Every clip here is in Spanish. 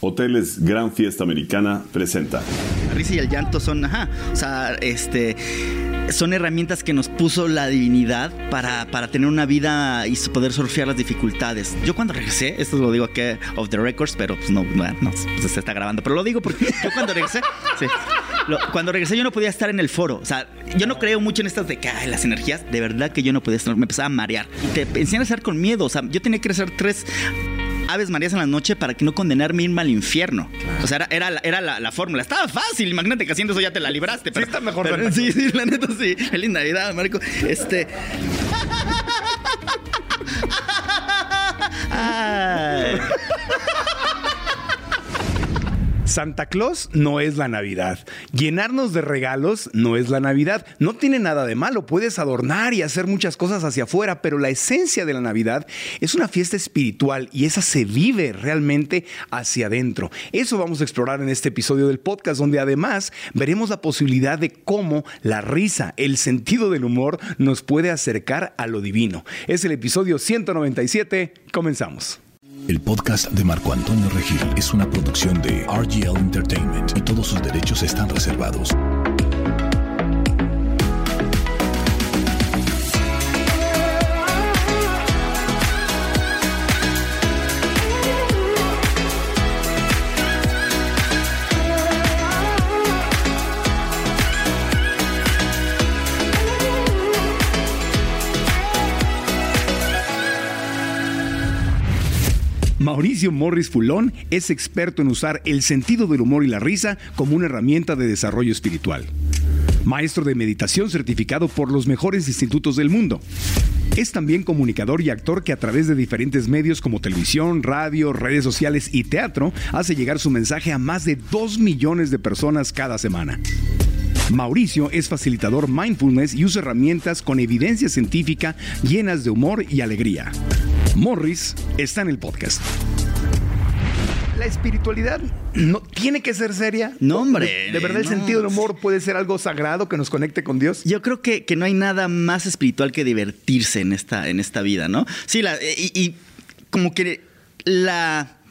Hoteles Gran Fiesta Americana presenta. La risa y el llanto son, ajá, o sea, este, son herramientas que nos puso la divinidad para, para tener una vida y poder surfear las dificultades. Yo cuando regresé, esto lo digo aquí of the records, pero pues no, no, no pues se está grabando, pero lo digo porque yo cuando regresé, cuando regresé yo no podía estar en el foro, o sea, yo no creo mucho en estas de que ay, las energías, de verdad que yo no podía estar, me empezaba a marear. Y te enseñan a estar con miedo, o sea, yo tenía que hacer tres Aves Marías en la noche para que no condenarme irme al infierno. O sea, era, era, la, fórmula. Estaba fácil. Imagínate que haciendo eso ya te la libraste. Pero, sí, está mejor. Pero, sí, sí, la neta sí. Feliz Navidad, Marco. Este. Ay. Santa Claus no es la Navidad. Llenarnos de regalos no es la Navidad. No tiene nada de malo. Puedes adornar y hacer muchas cosas hacia afuera, pero la esencia de la Navidad es una fiesta espiritual y esa se vive realmente hacia adentro. Eso vamos a explorar en este episodio del podcast, donde además veremos la posibilidad de cómo la risa, el sentido del humor, nos puede acercar a lo divino. Es el episodio 197. Comenzamos. El podcast de Marco Antonio Regil es una producción de RGL Entertainment y todos sus derechos están reservados. Mauricio Morris Fulón es experto en usar el sentido del humor y la risa como una herramienta de desarrollo espiritual. Maestro de meditación certificado por los mejores institutos del mundo. Es también comunicador y actor que a través de diferentes medios como televisión, radio, redes sociales y teatro hace llegar su mensaje a más de 2 millones de personas cada semana. Mauricio es facilitador mindfulness y usa herramientas con evidencia científica llenas de humor y alegría. Morris está en el podcast. La espiritualidad no tiene que ser seria. No, hombre. De, verdad, el sentido del humor puede ser algo sagrado que nos conecte con Dios. Yo creo que, que no hay nada más espiritual que divertirse en esta, en esta vida, ¿no? Sí, la, y como que la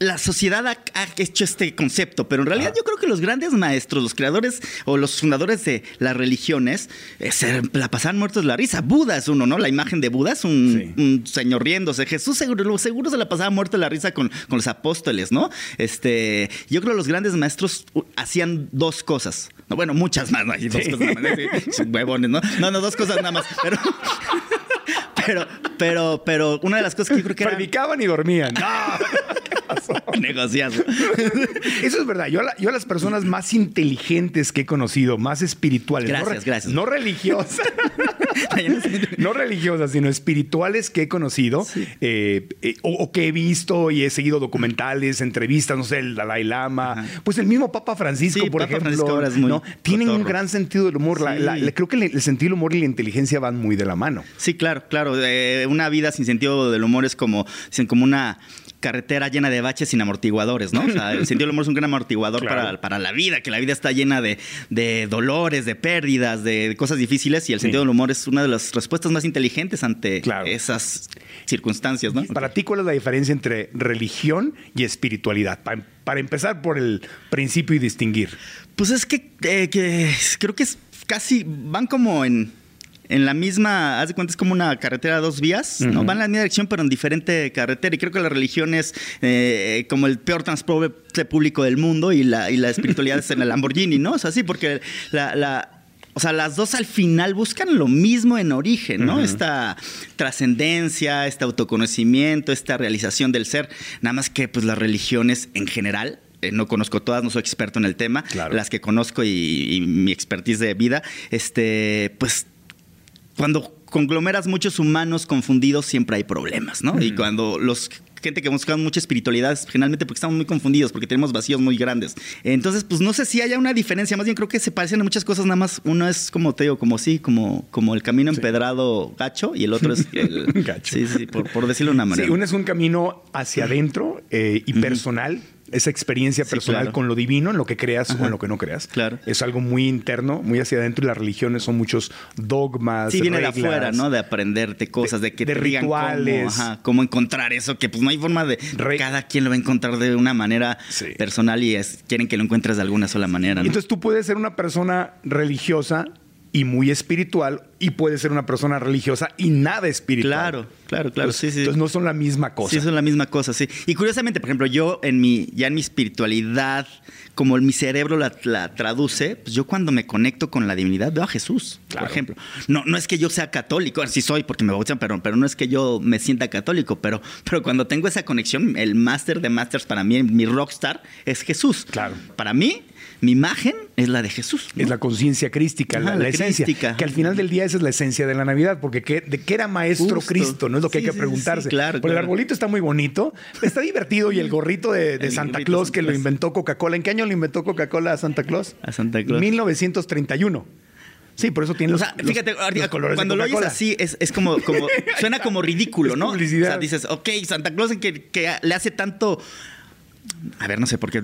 la sociedad ha, hecho este concepto, pero en realidad yo creo que los grandes maestros, los creadores o los fundadores de las religiones, eh, se la pasaban muertos de la risa. Buda es uno, ¿no? La imagen de Buda es un, señor riéndose. Jesús seguro, seguro se la pasaba muerto de la risa con, con, los apóstoles, ¿no? Este, yo creo que los grandes maestros hacían dos cosas. No, bueno, muchas más, ¿no? Hay dos cosas nada más. Huevones, ¿no? No, no, dos cosas nada más. Pero pero, pero, pero una de las cosas que yo creo que Predicaban y dormían. No. Negociado. Eso es verdad. Yo a, las personas más inteligentes que he conocido, más espirituales. Gracias, gracias. No religiosas. no religiosas, sino espirituales que he conocido eh, eh, o, que he visto y he seguido documentales, entrevistas, no sé, el Dalai Lama. Pues el mismo Papa Francisco, por ejemplo. ¿no? Tienen un gran sentido del humor. creo que el, sentido del humor y la inteligencia van muy de la mano. Sí, claro, claro. Eh, una vida sin sentido del humor es como, como una carretera llena de baches sin amortiguadores, ¿no? O sea, el sentido del humor es un gran amortiguador para, para, la vida, que la vida está llena de, de dolores, de pérdidas, de cosas difíciles y el sentido del humor es una de las respuestas más inteligentes ante esas circunstancias, ¿no? Para ti, ¿cuál es la diferencia entre religión y espiritualidad? Para, empezar por el principio y distinguir. Pues es que, eh, que creo que es casi, van como en en la misma, haz de cuenta, es como una carretera a dos vías, ¿no? Van en la misma dirección, pero en diferente carretera. Y creo que la religión es eh, como el peor transporte público del mundo y la, y la espiritualidad es en el Lamborghini, ¿no? O sea, sí, porque la, la o sea, las dos al final buscan lo mismo en origen, ¿no? Esta trascendencia, este autoconocimiento, esta realización del ser. Nada más que, pues, las religiones en general eh, no conozco todas, no soy experto en el tema. Claro. Las que conozco y, y mi expertise de vida, este, pues cuando conglomeras muchos humanos confundidos siempre hay problemas, ¿no? Y cuando los gente que buscamos mucha espiritualidad es generalmente porque estamos muy confundidos, porque tenemos vacíos muy grandes. Entonces, pues no sé si haya una diferencia, más bien creo que se parecen a muchas cosas, nada más uno es como te digo, como sí, como, como el camino empedrado gacho y el otro es el Gacho. Sí, sí, por, por decirlo de una manera. Sí, uno es un camino hacia adentro eh, y personal. Esa experiencia Sí, personal claro. con lo divino, en lo que creas o en lo que no creas. Claro. Es algo muy interno, muy hacia adentro y las religiones son muchos dogmas. Sí, viene reglas. de afuera, ¿no? De aprenderte cosas, de, que de te rituales. Cómo, ajá, cómo encontrar eso, que pues no hay forma de... Re- cada quien lo va a encontrar de una manera Sí. personal y es, quieren que lo encuentres de alguna sola manera, ¿no? entonces tú puedes ser una persona religiosa y muy espiritual y puedes ser una persona religiosa y nada espiritual. Claro, claro, claro, sí, sí. Entonces no son la misma cosa. Sí, son la misma cosa, sí. Y curiosamente, por ejemplo, yo en mi, ya en mi espiritualidad, como mi cerebro la, la traduce, pues yo cuando me conecto con la divinidad veo a Jesús, Claro. por ejemplo. No, no es que yo sea católico, sí soy porque me bautizan, pero, pero no es que yo me sienta católico, pero, pero cuando tengo esa conexión, el máster de masters para mí, mi rockstar, es Jesús. Claro. Para mí, mi imagen es la de Jesús. ¿no? Es la conciencia crística, la, Ajá, la la esencia. crística. Que al final del día esa es la esencia de la Navidad, porque ¿qué- ¿de qué era maestro Justo. Cristo? No es lo que Sí, hay que sí, preguntarse. sí, claro, Porque el arbolito está muy bonito, está divertido y el gorrito de, Santa gorrito Claus que lo inventó Coca-Cola. ¿En qué año lo inventó Coca-Cola a Santa Claus? A Santa Claus. 1931. Sí, por eso tiene O los, sea, los- fíjate, los ahorita, colores de cuando lo oyes así, es, es como, como, suena como ridículo, ¿no? O sea, dices, ok, Santa Claus que, que le hace tanto. A ver, no sé por qué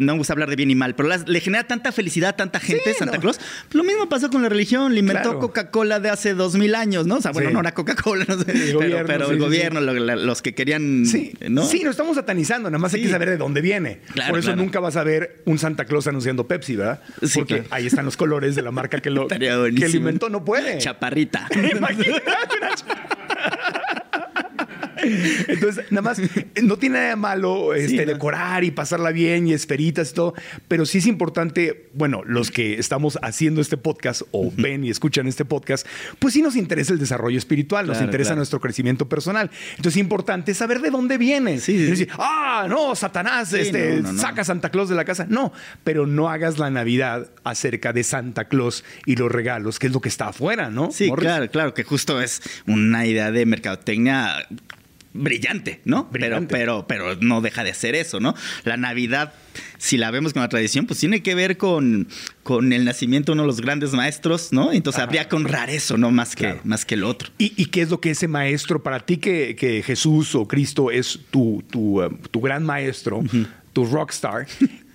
no me gusta hablar de bien y mal, pero las- le genera tanta felicidad a tanta gente Sí, Santa no. Claus. Lo mismo pasó con la religión, le inventó Claro. Coca-Cola de hace dos mil años, ¿no? O sea, bueno, Sí. no era Coca-Cola, no sé, El pero, gobierno, pero sí, el gobierno, lo- la- los que querían, Sí, ¿no? sí, no estamos satanizando, nada más hay que saber de dónde viene. Claro, Por eso claro. nunca vas a ver un Santa Claus anunciando Pepsi, ¿verdad? Sí, Porque ahí están los colores de la marca que lo, que lo inventó, no puede. Chaparrita. Imagínate una cha- Entonces, nada más, no tiene nada de malo este, decorar y pasarla bien y esferitas y todo, pero sí es importante, bueno, los que estamos haciendo este podcast o ven y escuchan este podcast, pues sí nos interesa el desarrollo espiritual, nos interesa claro. nuestro crecimiento personal. Entonces es importante saber de dónde viene. Sí, sí, Y decir, ah, no, Satanás, este, no, no, no. saca a Santa Claus de la casa. No, pero no hagas la Navidad acerca de Santa Claus y los regalos, que es lo que está afuera, ¿no? Sí, Morris? claro, claro, que justo es una idea de mercadotecnia brillante, ¿no? Brillante. Pero, pero, pero no deja de ser eso, ¿no? La Navidad, si la vemos con la tradición, pues tiene que ver con, con el nacimiento de uno de los grandes maestros, ¿no? Entonces habría que honrar eso, ¿no? Más que, Claro. más que el otro. ¿Y, y qué es lo que ese maestro, para ti que, que Jesús o Cristo es tu, tu, um, tu gran maestro, tu rockstar,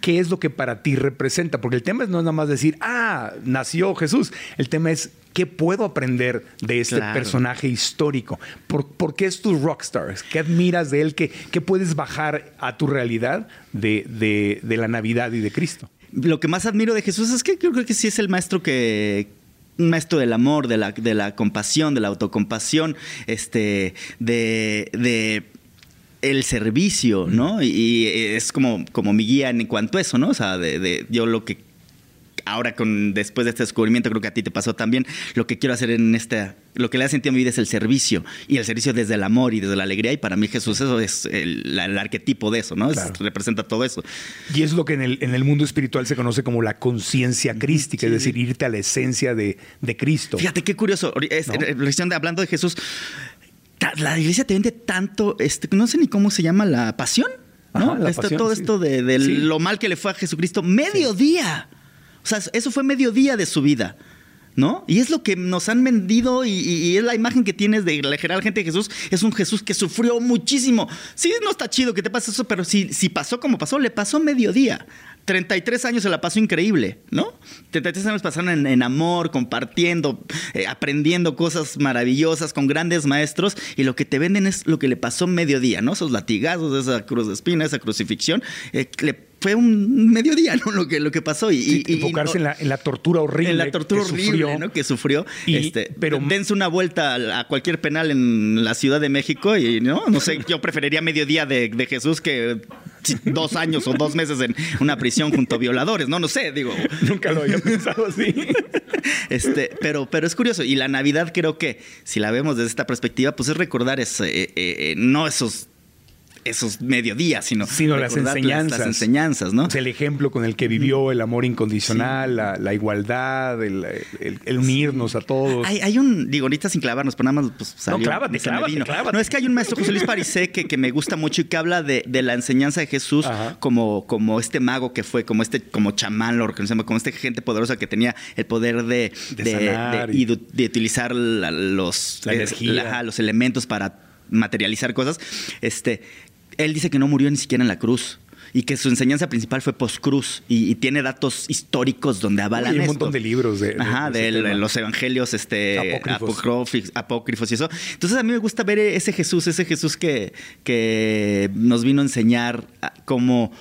qué es lo que para ti representa? Porque el tema es no es nada más decir, ah, nació Jesús. El tema es, ¿qué puedo aprender de este Claro. personaje histórico? ¿Por, por qué es tu rockstar? ¿Qué admiras de él? ¿Qué, qué puedes bajar a tu realidad de, de- de la Navidad y de Cristo? Lo que más admiro de Jesús es que yo creo que sí es el maestro que un maestro del amor, de la, de la compasión, de la autocompasión, este, de, de el servicio, ¿no? Y, y es como, como mi guía en cuanto a eso, ¿no? O sea, de, de yo lo que ahora con después de este descubrimiento creo que a ti te pasó también lo que quiero hacer en esta lo que le ha sentido a mi vida es el servicio y el servicio desde el amor y desde la alegría y para mí Jesús eso es el, el arquetipo de eso no Es- representa todo eso Y es lo que en el, en el mundo espiritual se conoce como la conciencia crística, es decir, irte a la esencia de, de Cristo. Fíjate qué curioso. Es, ¿No? reflexión de, hablando de Jesús. La iglesia te vende tanto, este, no sé ni cómo se llama, la pasión. ¿no? Ajá, la Esto- pasión, todo sí. esto de, de Sí. lo mal que le fue a Jesucristo. Mediodía. O sea, eso fue mediodía de su vida. ¿No? Y es lo que nos han vendido y, y- y es la imagen que tienes de la general gente de Jesús. Es un Jesús que sufrió muchísimo. Sí, no está chido que te pase eso, pero si, si pasó como pasó, le pasó mediodía. 33 años se la pasó increíble, ¿no? 33 años pasaron en, amor, compartiendo, eh, aprendiendo cosas maravillosas con grandes maestros y lo que te venden es lo que le pasó mediodía, ¿no? Esos latigazos, esa cruz de espina, esa crucifixión, eh, le fue un mediodía, ¿no? Lo que, lo que pasó. Y, Sí, y- y enfocarse en, la, en la tortura horrible. en la tortura que horrible sufrió. ¿no? que sufrió. Y- este, pero- dense una vuelta a, cualquier penal en la Ciudad de México y no, no sé, yo preferiría mediodía de, de Jesús que dos años o dos meses en una prisión junto a violadores, no, no sé, digo. Nunca lo había pensado así. Este, pero, pero es curioso. Y la Navidad creo que, si la vemos desde esta perspectiva, pues es recordar ese, eh, eh, no esos, esos mediodías, sino, Sino las enseñanzas. Las enseñanzas, ¿no? El ejemplo con el que vivió el amor incondicional, la, la igualdad, el, el- el unirnos a todos. Hay, hay un, digo, ahorita sin clavarnos, pero nada más pues, salió, clávate, clávate, clávate. No, es que hay un maestro José Luis Parisé que, que me gusta mucho y que habla de, de la enseñanza de Jesús Ajá. como, como este mago que fue, como este, como chamán, lo reconocemos, como este gente poderosa que tenía el poder de, De de- sanar de- y- y de, de utilizar la- los, La energía. la- los elementos para materializar cosas. Este, él dice que no murió ni siquiera en la cruz. Y que su enseñanza principal fue post-cruz. Y, y tiene datos históricos donde avalan Hay un esto. montón de libros de- de- Ajá, de los evangelios este, Apócrifos. apócrifos, y eso. Entonces a mí me gusta ver ese Jesús, ese Jesús que, que nos vino a enseñar a cómo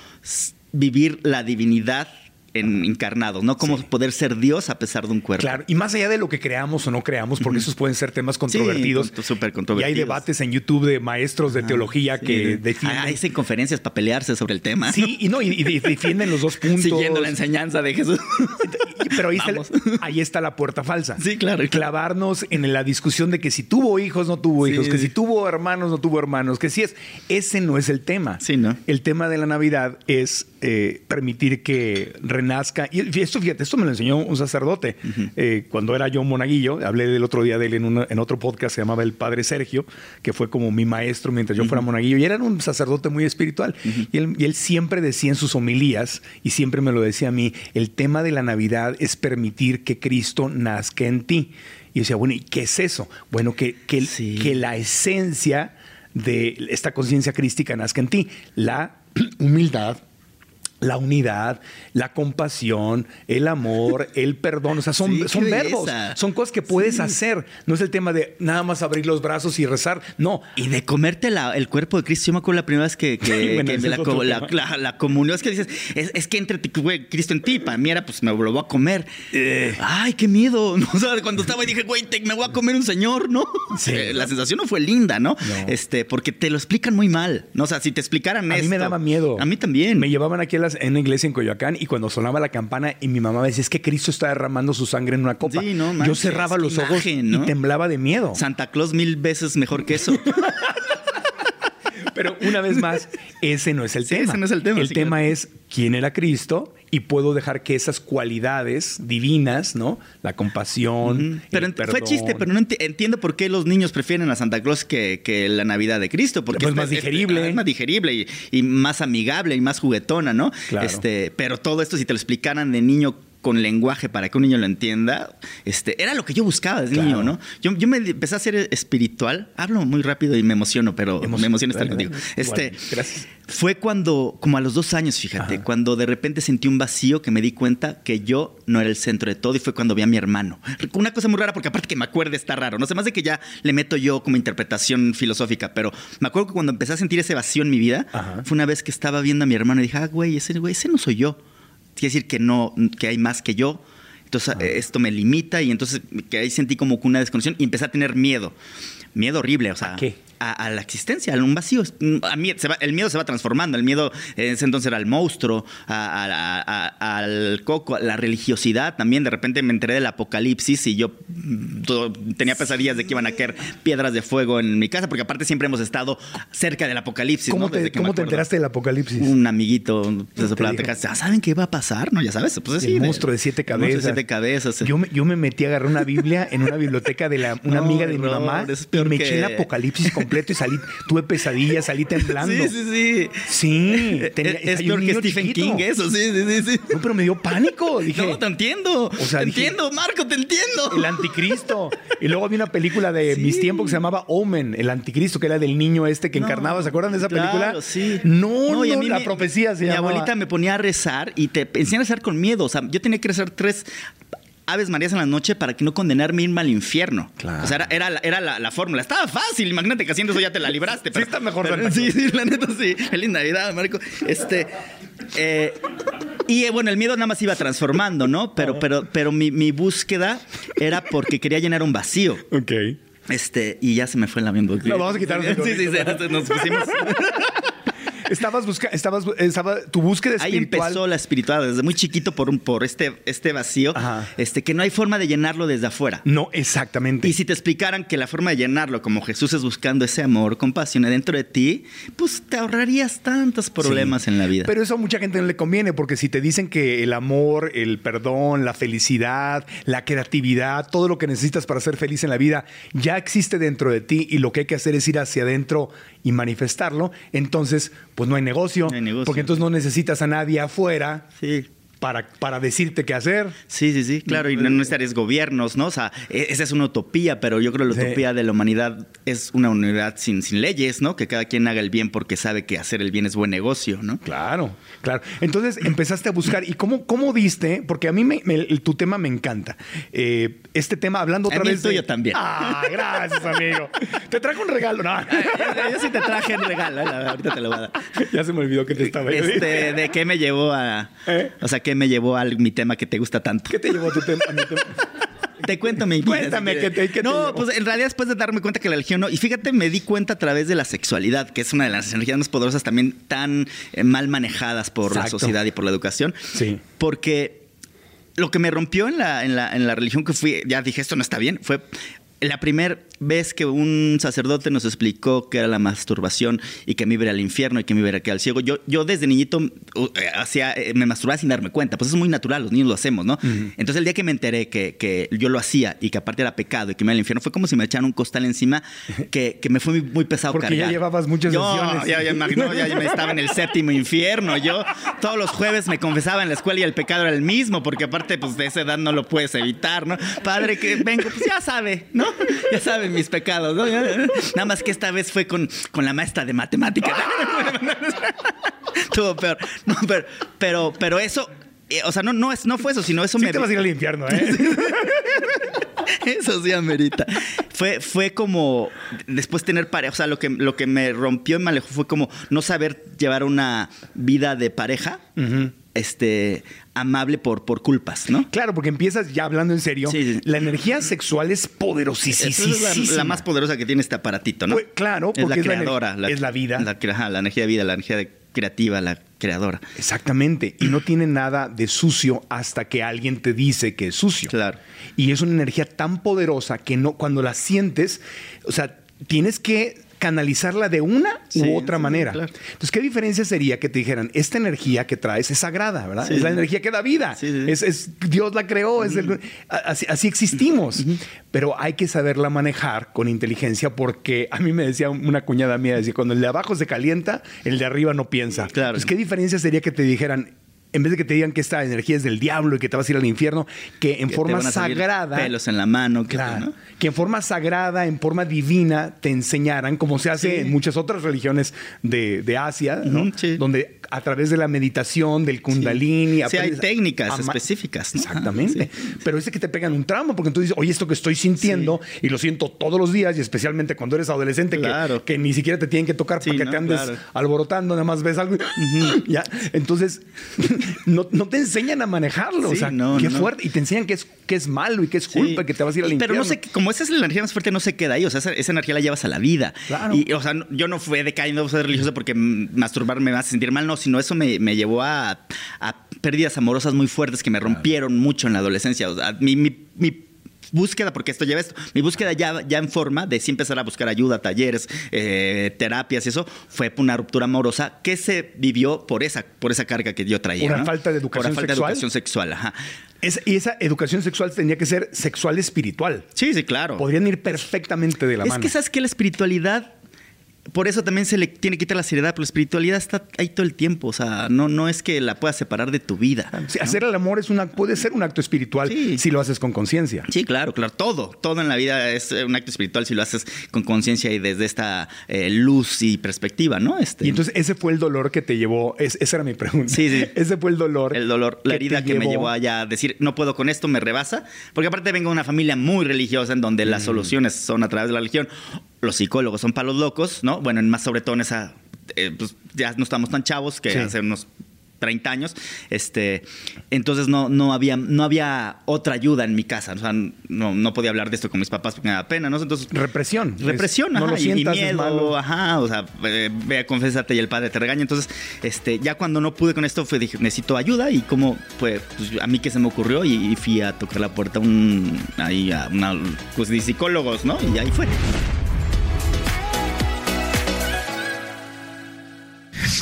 vivir la divinidad en encarnados, ¿no? Cómo poder ser Dios a pesar de un cuerpo. Claro, y más allá de lo que creamos o no creamos, porque esos pueden ser temas controvertidos. con- súper Y hay controvertidos. debates en YouTube de maestros de teología Sí. que Ah, defienden. hacen conferencias para pelearse sobre el tema. Sí, y no, y, y defienden los dos puntos. Siguiendo la enseñanza de Jesús. Pero ahí está, Vamos. ahí está la puerta falsa. Sí, claro. Clavarnos en la discusión de que si tuvo hijos, no tuvo Sí. hijos, que si tuvo hermanos, no tuvo hermanos, que si es. Ese no es el tema. Sí, ¿no? El tema de la Navidad es eh, permitir que renazca. Y esto, fíjate, esto me lo enseñó un sacerdote. Eh, cuando era yo monaguillo, hablé del otro día de él en, una- en otro podcast, se llamaba El Padre Sergio, que fue como mi maestro mientras yo fuera monaguillo. Y era un sacerdote muy espiritual. y, él, y él siempre decía en sus homilías, y siempre me lo decía a mí, el tema de la Navidad es permitir que Cristo nazca en ti. Y yo decía, bueno, ¿y qué es eso? Bueno, que, que, Sí. que la esencia de esta conciencia crística nazca en ti. La humildad, la unidad, la compasión, el amor, el perdón. O sea, son, Sí, verbos, son cosas que puedes hacer. No es el tema de nada más abrir los brazos y rezar. No. Y de comerte la- el cuerpo de Cristo. Yo me acuerdo la primera vez que, que- Bueno, que ese me la, la, comunión. Es que dices, es, es que entre güey, Cristo en ti. Para mí era, pues me lo voy a comer. Eh. Ay, qué miedo. ¿no? O sea, cuando estaba y dije, güey, te- me voy a comer un señor, ¿no? Sí. Eh, la sensación no fue linda, ¿no? No. Este, porque te lo explican muy mal. O sea, si te explicaran A esto. mí me daba miedo. A mí también. Me llevaban aquí a, las- en una iglesia en Coyoacán y cuando sonaba la campana y mi mamá me decía, es que Cristo está derramando su sangre en una copa. Sí, no Yo cerraba los ojos y temblaba de miedo. Santa Claus mil veces mejor que eso. Pero una vez más, ese no es el Sí, tema. ese no es el tema, El tema claro. es quién era Cristo y puedo dejar que esas cualidades divinas, ¿no? La compasión. Pero el fue chiste, pero no enti- entiendo por qué los niños prefieren a Santa Claus que, que la Navidad de Cristo. Porque Pues es más digerible. Es más digerible y, y más amigable y más juguetona, ¿no? Claro. Este, pero todo esto, si te lo explicaran de niño con lenguaje para que un niño lo entienda, este, era lo que yo buscaba desde Claro. niño, ¿no? Yo, yo me empecé a ser espiritual. Hablo muy rápido y me emociono, pero me emociona estar contigo. Este, gracias. Fue cuando, como a los dos años, fíjate, Ajá. cuando de repente sentí un vacío que me di cuenta que yo no era el centro de todo y fue cuando vi a mi hermano. Una cosa muy rara porque aparte que me acuerde está raro, no sé, más de que ya le meto yo como interpretación filosófica, pero me acuerdo que cuando empecé a sentir ese vacío en mi vida, Ajá. fue una vez que estaba viendo a mi hermano y dije, ah, güey, ese güey, ese no soy yo. Quiere decir que no, que hay más que yo. Entonces eh, esto me limita y entonces que ahí sentí como que una desconexión y empecé a tener miedo. Miedo horrible, o sea, ¿A qué? A, a la existencia, a un vacío. A mí se va- el miedo se va transformando. El miedo en ese entonces era el monstruo, a- al coco, a la religiosidad también. De repente me enteré del apocalipsis y yo mm, todo- tenía pesadillas de que iban a caer piedras de fuego en mi casa, porque aparte siempre hemos estado cerca del apocalipsis. ¿Cómo, ¿no? te, que cómo te enteraste del apocalipsis? Un amiguito de dijo? casa, ¿saben qué va a pasar? No, ya sabes. Pues el monstruo de siete monstruo cabezas. de siete cabezas. Yo me, yo me metí a agarrar una Biblia en una biblioteca de la, una No, amiga de mi mamá y me eché el apocalipsis completo y salí, tuve pesadillas, salí temblando. Sí, sí, sí. Sí, tenía- es peor que Stephen chiquito. King, eso, sí, sí, sí. sí. No, pero me dio pánico. Dije, no, te entiendo. O sea, te dije- entiendo, Marco, te entiendo. el anticristo. Y luego había una película de Sí. mis tiempos que se llamaba Omen, el anticristo, que era del niño este que No, encarnaba. ¿Se acuerdan de esa película? Claro, sí. No, no, y a mí la profecía se Mi llamaba. abuelita me ponía a rezar y te enseñan a rezar con miedo. O sea, yo tenía que rezar tres Aves Marías en la noche para que no condenarme irme al infierno. Claro. O sea, era, era la, era la- la fórmula. Estaba fácil. Imagínate que haciendo eso ya te la libraste. Sí está mejor pero- Sí, sí, la neta sí. Feliz Navidad, Marco. Este. eh, y eh, bueno, el miedo nada más iba transformando, ¿no? Pero, pero, pero mi, mi búsqueda era porque quería llenar un vacío. Ok. Este, y ya se me fue la misma. Lo vamos a quitar Sí, sí, sí, nos pusimos. Estabas buscando, estabas, estaba tu búsqueda Ahí espiritual. empezó la espiritualidad, desde muy chiquito por, un- por este, este vacío, Ajá. este, que no hay forma de llenarlo desde afuera. No, exactamente. Y si te explicaran que la forma de llenarlo, como Jesús es buscando ese amor, compasión dentro de ti, pues te ahorrarías tantos problemas Sí. en la vida. Pero eso a mucha gente no le conviene, porque si te dicen que el amor, el perdón, la felicidad, la creatividad, todo lo que necesitas para ser feliz en la vida, ya existe dentro de ti y lo que hay que hacer es ir hacia adentro y manifestarlo, entonces, pues no hay negocio, No hay negocio. porque entonces no necesitas a nadie afuera sí. Para, para decirte qué hacer. Sí, sí, sí, claro, y no necesitarías gobiernos, ¿no? O sea, e- esa es una utopía, pero yo creo que la Sí. utopía de la humanidad es una unidad sin, sin leyes, ¿no? Que cada quien haga el bien porque sabe que hacer el bien es buen negocio, ¿no? Claro, claro. Entonces empezaste a buscar. ¿Y cómo, cómo diste? Porque a mí me- me- el- tu tema me encanta. Eh, este tema, hablando A otra mí el vez. de- tuyo también. Ah, gracias, amigo. Te trajo un regalo. No, Yo sí te traje el regalo, ¿eh? ahorita te lo voy a dar. ya se me olvidó que te estaba Este, ¿De qué me llevó a...? ¿Eh? O sea, ¿qué me llevó a mi tema que te gusta tanto? ¿Qué te llevó a tu tema? a mi tema? Te cuento mi vida, Cuéntame, ¿qué te- No, pues en realidad después de darme cuenta que la religión no... Y fíjate, me di cuenta a través de la sexualidad, que es una de las energías más poderosas también tan eh, mal manejadas por la sociedad y por la educación. Sí. Porque lo que me rompió en la, en la, en la religión que fui, ya dije, esto no está bien, fue la primera vez que un sacerdote nos explicó que era la masturbación y que me iba al infierno y que me iba a al ciego. Yo, yo desde niñito uh, eh, hacía, eh, me masturbaba sin darme cuenta, pues es muy natural, los niños lo hacemos, ¿no? Entonces el día que me enteré que, que yo lo hacía y que aparte era pecado y que me iba al infierno, fue como si me echaran un costal encima que, que me fue muy, muy pesado Porque ya llevabas muchas Yo, sesiones. Ya, ya, imagino, ya, ya me estaba en el séptimo infierno. Yo todos los jueves me confesaba en la escuela y el pecado era el mismo, porque aparte, pues de esa edad no lo puedes evitar, ¿no? Padre que vengo, pues ya sabe, ¿no? Ya saben mis pecados, ¿no? Nada más que esta vez fue con, con la maestra de matemáticas. Estuvo peor. No, pero, pero, pero eso, eh, o sea, no, no, es, no fue eso, sino eso Sí me. te vas a ir al infierno, ¿eh? Eso sí amerita. Fue, fue como después tener pareja. O sea, lo que, lo que me rompió y me alejó fue como no saber llevar una vida de pareja este, amable por, por culpas, ¿no? Claro, porque empiezas ya hablando en serio. Sí, sí. La energía sexual es poderosísima. Es la, la más poderosa que tiene este aparatito, ¿no? Pues, claro, es porque la es la creadora. es la vida. La, cre- ajá, la energía de vida, la energía de- creativa, la creadora. Exactamente. Y no tiene nada de sucio hasta que alguien te dice que es sucio. Claro. Y es una energía tan poderosa que no, cuando la sientes, o sea, tienes que canalizarla de una Sí, u otra sí, manera. claro. Entonces, ¿qué diferencia sería que te dijeran, esta energía que traes es sagrada, ¿verdad? Sí, es la energía que da vida. Es, es- Dios la creó, es el- así, así existimos. Pero hay que saberla manejar con inteligencia porque a mí me decía una cuñada mía, decía, cuando el de abajo se calienta, el de arriba no piensa. Claro. Pues, ¿Qué diferencia sería que te dijeran, en vez de que te digan que esta energía es del diablo y que te vas a ir al infierno, que en Que te forma van a salir sagrada... Pelos en la mano. que- Claro. ¿no? Que en forma sagrada, en forma divina, te enseñaran, como se hace en muchas otras religiones de, de Asia, ¿no? Sí. donde a través de la meditación, del kundalini... Sí, hay técnicas específicas, ¿no? Exactamente. Pero ese que te pegan un trauma, porque entonces dices, oye, esto que estoy sintiendo, y lo siento todos los días, y especialmente cuando eres adolescente, que- Claro. que, ni siquiera te tienen que tocar para que ¿no? te andes Claro. alborotando, nada más ves algo y- ya. Entonces, no, no te enseñan a manejarlo. Sí, o sea, no, qué no, fuerte. Y te enseñan que es, que es malo y que es Sí. culpa y que te vas a ir al infierno. Pero no sé, como esa es la energía más fuerte, no se queda ahí. O sea, esa, esa energía la llevas a la vida. Claro. Y, o sea, yo no fui decayendo ser religioso porque masturbarme me hace sentir mal, no, sino eso me, me llevó a, a pérdidas amorosas muy fuertes que me rompieron mucho en la adolescencia. O sea, mi, mi- mi búsqueda, porque esto lleva esto, mi búsqueda ya, ya en forma de sí empezar a buscar ayuda, talleres, eh, terapias y eso, fue una ruptura amorosa que se vivió por esa, por esa carga que yo traía. Por ¿no? falta de Por educación falta sexual. de educación sexual, ajá. Es- y esa educación sexual tendría que ser sexual espiritual. Sí, sí, claro. Podrían ir perfectamente de la es mano. que sabes que la espiritualidad por eso también se le tiene que quitar la seriedad, pero la espiritualidad está ahí todo el tiempo. O sea, no, no es que la puedas separar de tu vida. ¿no? Hacer el amor es una, puede ser un acto espiritual Sí. si lo haces con conciencia. Sí, claro, claro. Todo, todo en la vida es eh, un acto espiritual si lo haces con conciencia y desde esta eh, luz y perspectiva, ¿no? Este, Y entonces ese fue el dolor que te llevó, es- esa era mi pregunta. Sí, sí. Ese fue el dolor. el dolor, la herida que me llevó allá a decir, no puedo con esto, me rebasa. Porque aparte vengo de una familia muy religiosa en donde Mm. las soluciones son a través de la religión. Los psicólogos son para los locos, ¿no? Bueno, en más sobre todo en esa, eh, pues ya no estamos tan chavos que Sí. hace unos 30 años, este, entonces no, no, había, no había otra ayuda en mi casa, o sea, no, no podía hablar de esto con mis papás porque me daba pena, ¿no? Entonces, Represión. Represión, Es- no ajá, lo y- y, sientas, es miedo, malo. ajá, o sea, eh, ve a confesarte y el padre te regaña. Entonces, este, ya cuando no pude con esto, fue, dije, necesito ayuda y como, pues, pues, a mí que se me ocurrió y, y fui a tocar la puerta a un, ahí a una, pues, de psicólogos, ¿no? Y ahí fue.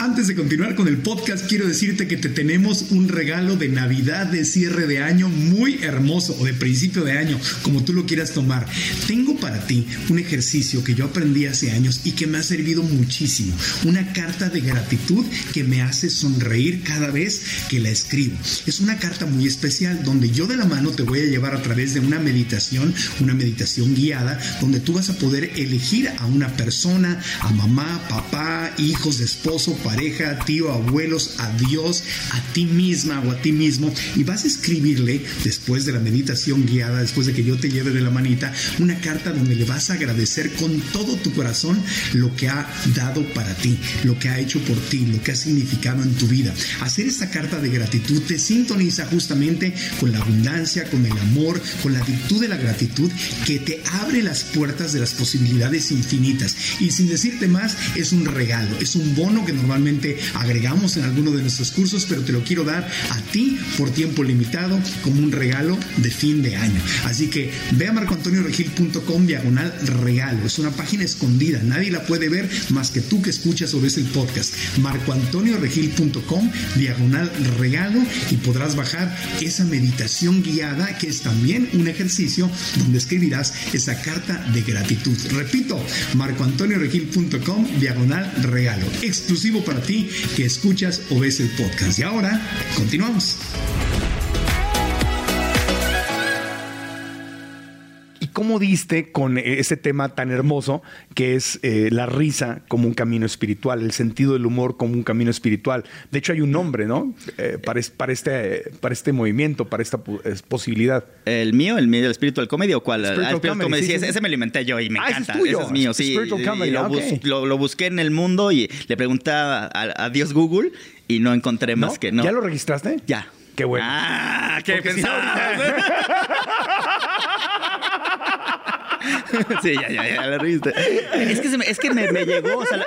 Antes de continuar con el podcast, quiero decirte que te tenemos un regalo de Navidad de cierre de año muy hermoso o de principio de año, como tú lo quieras tomar. Tengo para ti un ejercicio que yo aprendí hace años y que me ha servido muchísimo. Una carta de gratitud que me hace sonreír cada vez que la escribo. Es una carta muy especial donde yo de la mano te voy a llevar a través de una meditación, una meditación guiada, donde tú vas a poder elegir a una persona, a mamá, papá, hijos, esposo, pareja, tío, abuelos, a Dios, a ti misma o a ti mismo, y vas a escribirle después de la meditación guiada, después de que yo te lleve de la manita, una carta donde le vas a agradecer con todo tu corazón lo que ha dado para ti, lo que ha hecho por ti, lo que ha significado en tu vida. Hacer esta carta de gratitud te sintoniza justamente con la abundancia, con el amor, con la virtud de la gratitud que te abre las puertas de las posibilidades infinitas. Y sin decirte más, es un regalo, es un bono que normalmente agregamos en alguno de nuestros cursos, pero te lo quiero dar a ti por tiempo limitado como un regalo de fin de año. Así que ve a marcoantonioregil.com diagonal regalo. Es una página escondida, nadie la puede ver más que tú que escuchas o ves el podcast. marcoantonioregil.com diagonal regalo y podrás bajar esa meditación guiada que es también un ejercicio donde escribirás esa carta de gratitud. Repito, marcoantonioregil.com diagonal regalo. Exclusivo para ti que escuchas o ves el podcast. Y ahora, continuamos. Cómo diste con ese tema tan hermoso que es eh, la risa como un camino espiritual, el sentido del humor como un camino espiritual? De hecho, hay un nombre, ¿no? Eh, para, es- para este, para este movimiento, para esta posibilidad. ¿El mío, el mío, el espiritual comedy o cuál? Spiritual Ah, Spiritual comedy, comedy, sí, sí, sí, ese, me lo inventé yo y me Ah, ese es encanta. tuyo. Ese es mío, sí. Spiritual comedy, lo, ah, bus- lo- lo busqué en el mundo y le pregunté a, Dios Google y no encontré más que no. ¿Ya lo registraste? Ya. Qué bueno. Ah, ¿qué Porque si no? sí, ya, ya, ya, la reviste. Es que, se me, es que me, me llegó, o sea, la-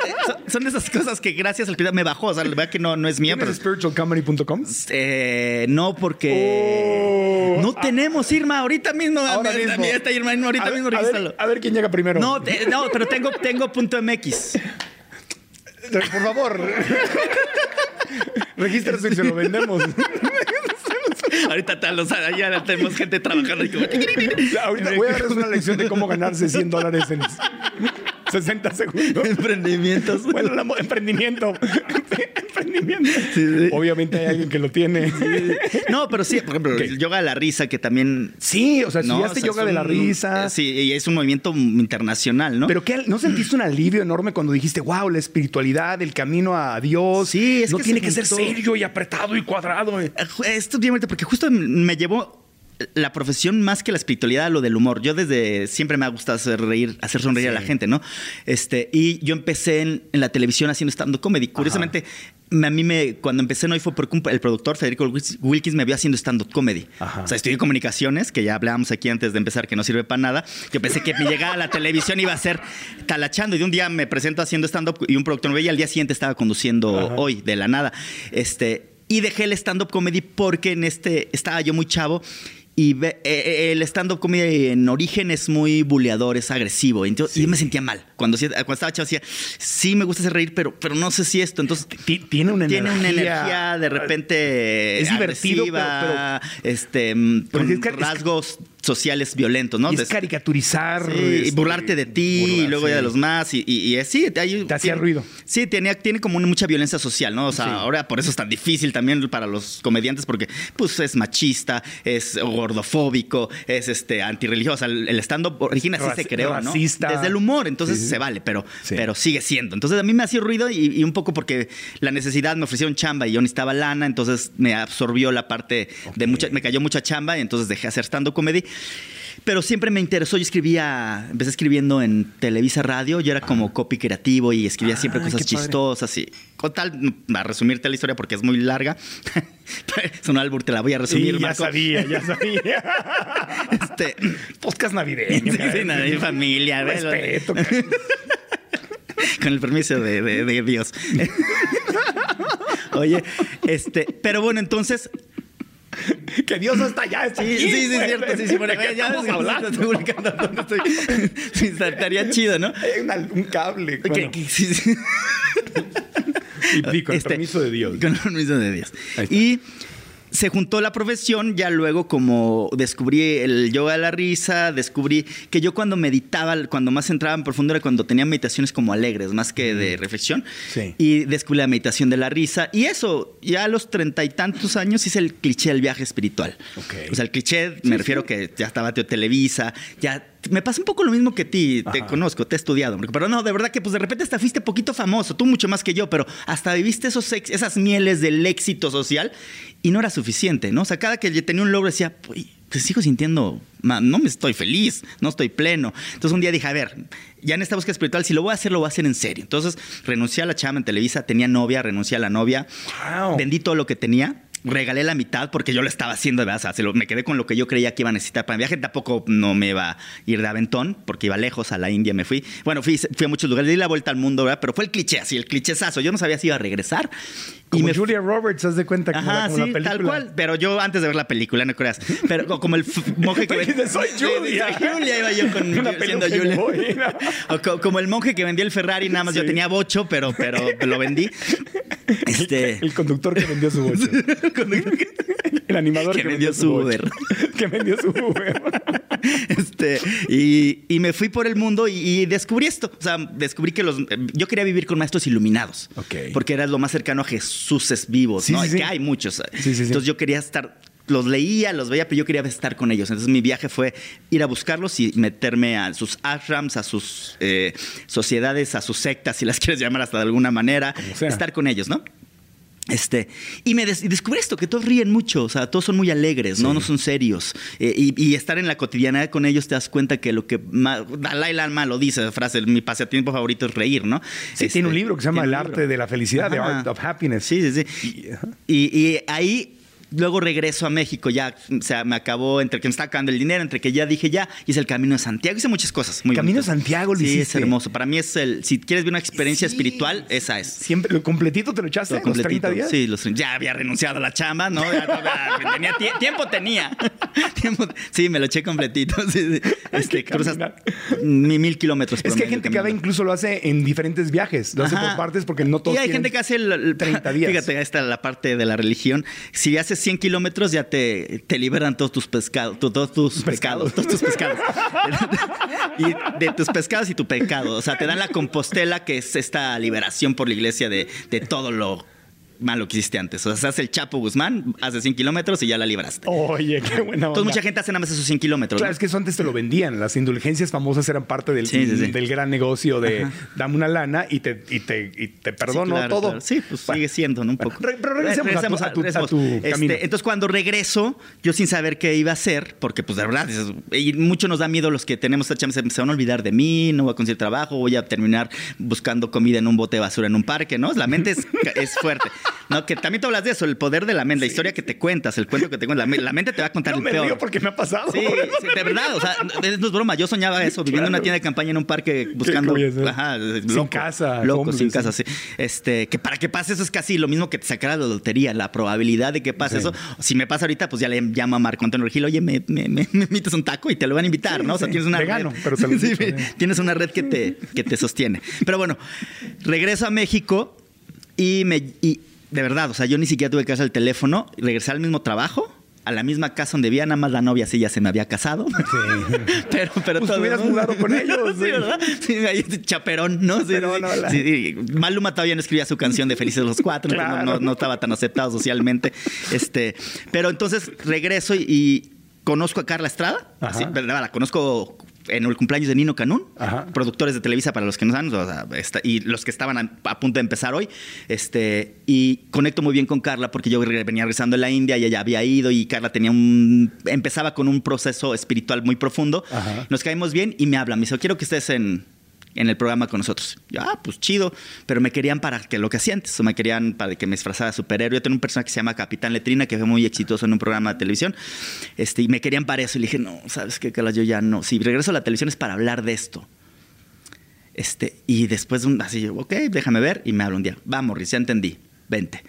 son, de esas cosas que gracias al video me bajó, o sea, la verdad que no, no es mía, pero... ¿Tienes spiritualcomedy.com? Eh, no, porque Oh. no tenemos Irma ahorita mismo. Ahora También mismo. está Irma, ahorita a, ver, mismo a, ver, a ver quién llega primero. No, te- no, pero tengo, tengo punto MX. Por favor. Regístrate y se lo vendemos. Ahorita sea, ya tenemos gente trabajando. como- Ahorita voy a darles una lección de cómo ganarse 100 dólares en 60 segundos. Emprendimientos. Bueno, la emprendimiento. emprendimiento. Obviamente hay alguien que lo tiene. No, pero sí, por ejemplo, el yoga de la risa, que también. Sí, o sea, ¿no? estudiaste O sea, yoga es de la risa. eh, Sí, y es un movimiento internacional, ¿no? Pero ¿qué, ¿no sentiste un alivio enorme cuando dijiste, wow, la espiritualidad, el camino a Dios? Sí, es no que tiene se que ser serio y apretado y cuadrado. eh. Esto porque justo me llevó la profesión más que la espiritualidad lo del humor. Yo desde siempre me ha gustado hacer reír, hacer sonreír a la gente, ¿no? Este, y yo empecé en, en la televisión haciendo stand-up comedy. Curiosamente, me- a mí me, cuando empecé no fue porque un- el productor Federico Wil- Wilkins me vio haciendo stand-up comedy. Ajá. O sea, estudié comunicaciones, que ya hablábamos aquí antes de empezar, que no sirve para nada. Yo pensé que mi llegada a la televisión iba a ser talachando. Y de un día me presento haciendo stand-up y un productor me veía y al día siguiente estaba conduciendo hoy, de la nada. Este, y dejé el stand-up comedy porque en este estaba yo muy chavo. Y ve- eh, eh, el stand-up comedy en origen es muy buleador, es agresivo. Entonces, y yo me sentía mal. Cuando, cuando estaba chavo decía, sí me gusta hacer reír, pero, pero no sé si esto. Entonces, Ti- Tiene una tiene energía. una energía de repente Es divertido, agresiva, este mm, pero con es que- es que- rasgos sociales violentos, ¿no? Y es caricaturizar. Sí, y este, burlarte de ti y luego ya sí. de los más. Y, y, y sí, hay- Te hacía tiene- ruido. Sí, tenía, tiene como una- mucha violencia social, ¿no? O sea, ahora por eso es tan difícil también para los comediantes porque pues es machista, es gordofóbico, es este antirreligioso. O sea, el, el stand-up original Raci- se creó, ¿no? racista. Desde el humor, entonces Sí, sí, sí. se vale, pero, Sí. pero sigue siendo. Entonces a mí me hacía ruido y, y un poco porque la necesidad me ofrecieron chamba y yo necesitaba lana, entonces me absorbió la parte de mucha, me cayó mucha chamba y entonces dejé hacer stand-up comedy. Pero siempre me interesó, yo escribía, empecé escribiendo en Televisa Radio, yo era como copy creativo y escribía siempre Ah, cosas chistosas y con tal, a resumirte la historia porque es muy larga, es un álbum, te la voy a resumir, Sí, ya Marco. sabía, ya sabía. Este, Podcast navideño. sí, y familia. Respeto. con el permiso de, de- de Dios. Oye, este, pero bueno, entonces que Dios no está allá, está Sí, aquí, sí, sí, güey. cierto. Sí, sí, bueno, ¿De qué ya estamos hablando? estoy publicando dónde estoy. Sí, estaría chido, ¿no? Hay una- un cable. Bueno, que- sí, sí. y, y con el Este, permiso de Dios. Con el permiso de Dios. Ahí está. Y se juntó la profesión, ya luego como descubrí el yoga de la risa, descubrí que yo cuando meditaba, cuando más entraba en profundo era cuando tenía meditaciones como alegres, más que de reflexión. Sí. Y descubrí la meditación de la risa. Y eso, ya a los treinta y tantos años hice el cliché del viaje espiritual. Ok. O sea, el cliché, me refiero que ya estaba Teo Televisa, ya... Me pasa un poco lo mismo que ti, te Ajá. conozco, te he estudiado, pero no, de verdad que pues de repente hasta fuiste poquito famoso, tú mucho más que yo, pero hasta viviste esos ex- esas mieles del éxito social y no era suficiente, ¿no? O sea, cada que tenía un logro decía, pues sigo sintiendo, no me estoy feliz, no estoy pleno. Entonces un día dije, a ver, ya en esta búsqueda espiritual, si lo voy a hacer, lo voy a hacer en serio. Entonces renuncié a la chama en Televisa, tenía novia, renuncié a la novia, Wow. vendí todo lo que tenía. Regalé la mitad porque yo lo estaba haciendo de verdad. O sea, lo- me quedé con lo que yo creía que iba a necesitar para mi viaje. Tampoco no me iba a ir de aventón porque iba lejos a la India. Me fui. Bueno, fui, fui a muchos lugares, di la vuelta al mundo, ¿verdad? Pero fue el cliché, así, el clichezazo. Yo no sabía si iba a regresar. Como me Julia Roberts, haz de cuenta como, la, Ajá, como la sí, película. tal cual. Pero yo antes de ver la película, no creas. Pero co- como el monje que Dices, "Soy Julia". soy Julia, iba yo con Una siendo Julia. O co- como el monje que vendió el Ferrari, nada más yo Sí. tenía bocho, pero, pero lo vendí. Este. El conductor que vendió su bocho. El animador Que vendió su. Uber. que vendió su Uber. Este, y, y me fui por el mundo y, y descubrí esto. O sea, descubrí que los. Yo quería vivir con maestros iluminados. Ok. Porque era lo más cercano a Jesús es vivos, Sí, ¿no? sí, Y sí. Que hay muchos. Sí, sí, sí. Entonces yo quería estar. Los leía, los veía, pero yo quería estar con ellos. Entonces mi viaje fue ir a buscarlos y meterme a sus ashrams, a sus eh, sociedades, a sus sectas, si las quieres llamar hasta de alguna manera. Estar con ellos, ¿no? Este, y me des- y descubrí esto, que todos ríen mucho, o sea, todos son muy alegres, ¿no? No son serios. Eh, y, y estar en la cotidianidad con ellos te das cuenta que lo que más, Dalai Lama lo dice, frase, mi pasatiempo favorito es reír, ¿no? Sí, Este, tiene un libro que se llama El arte de la felicidad, The. Art of Happiness. Sí, sí, sí. Y- ajá. Y, y ahí luego regreso a México, ya, o sea, me acabó entre que me está acabando el dinero, entre que ya dije ya, hice el Camino de Santiago, hice muchas cosas. Muy Camino de. Santiago lo Sí, es hermoso. Para mí es el, si quieres ver una experiencia Sí. espiritual, esa es. Siempre, lo completito te lo echaste, Todo los 30 completito. días. Sí, los, ya había renunciado a la chamba, ¿no? Ya, ya, tenía tie- tiempo tenía. Tiempo- sí, me lo eché completito. Sí, sí. Este, cruzas mil kilómetros. Es que hay gente que ahora incluso lo hace en diferentes viajes. Lo hace por partes porque no todos Y hay gente que hace el, el- 30 días. Fíjate, ahí está la parte de la religión. Si haces 100 kilómetros, ya te, te liberan todos tus pescados, tu- todos tus Pescados. pecados, todos tus pescados. y de tus pescados y tu pecado. O sea, te dan la compostela, que es esta liberación por la iglesia de, de todo lo malo que hiciste antes. O sea, se hace el Chapo Guzmán, hace 100 kilómetros y ya la libraste. Oye, qué buena onda. Entonces, mucha gente hace nada más esos 100 kilómetros. Claro, ¿no? es que eso antes te lo vendían. Las indulgencias famosas eran parte del, Sí, sí, sí. del gran negocio de dame una lana y te, y te, y te perdono claro, todo. claro. Sí, pues Bueno, sigue siendo, ¿no? Un poco. re- pero regresemos a tu- a tu- regresemos. a tu Este, camino. entonces, cuando regreso, yo sin saber qué iba a hacer, porque pues de verdad, y mucho nos da miedo los que tenemos esta chamba, se, se van a olvidar de mí, no voy a conseguir trabajo, voy a terminar buscando comida en un bote de basura en un parque, ¿no? La mente es, es fuerte. ¿No? Que también tú hablas de eso, el poder de la mente, la historia que te cuentas, el cuento que te cuentas, la, me- la mente te va a contar No el me peor. río porque me ha pasado. Sí, sí, de verdad, o sea, no es broma. Yo soñaba eso, viviendo en una tienda de campaña en un parque buscando. Ajá, Sin casa, Loco, sin casa, sí. Este, que para que pase eso es casi lo mismo que te sacara la lotería, la probabilidad de que pase eso. Si me pasa ahorita, pues ya le llamo a Marco Antonio Regil, oye, me, me, me, me invitas un taco y te lo van a invitar, ¿no? O sea, tienes una Vegano, red. pero te Sí, sí. tienes una red que te, que te sostiene. Pero bueno, regreso a México y me. Y, de verdad, o sea, yo ni siquiera tuve que hacer el teléfono, regresé al mismo trabajo a la misma casa donde vivía, nada más la novia sí ya se me había casado. pero, pero Pues te hubieras mudado con ellos, sí, sí. ¿verdad? Sí, ahí, chaperón, ¿no? Sí, Chaperón, sí, hola. sí, sí. Maluma todavía no escribía su canción de Felices los Cuatro, no- Claro. no, no estaba tan aceptado socialmente. Este, pero entonces regreso y, y conozco a Carla Estrada. Sí, la conozco en el cumpleaños de Nino Canún, Ajá. productores de Televisa para los que no saben, o sea, está- y los que estaban a, a punto de empezar hoy. Este, y conecto muy bien con Carla porque yo venía regresando de la India y ella había ido y Carla tenía un empezaba con un proceso espiritual muy profundo. Ajá. Nos caímos bien y me habla, me dice, quiero que estés en, en el programa con nosotros. Yo, ah, pues chido, pero me querían para que lo que hacía antes, o me querían para que me disfrazara superhéroe. Yo tengo un personaje que se llama Capitán Letrina, que fue muy exitoso en un programa de televisión, este, y me querían para eso. Y le dije, no, ¿sabes qué, Carla? Yo ya no. Si regreso a la televisión es para hablar de esto. Este, y después así, ok, déjame ver, y me habla un día, vamos, Morris, ya entendí, vente.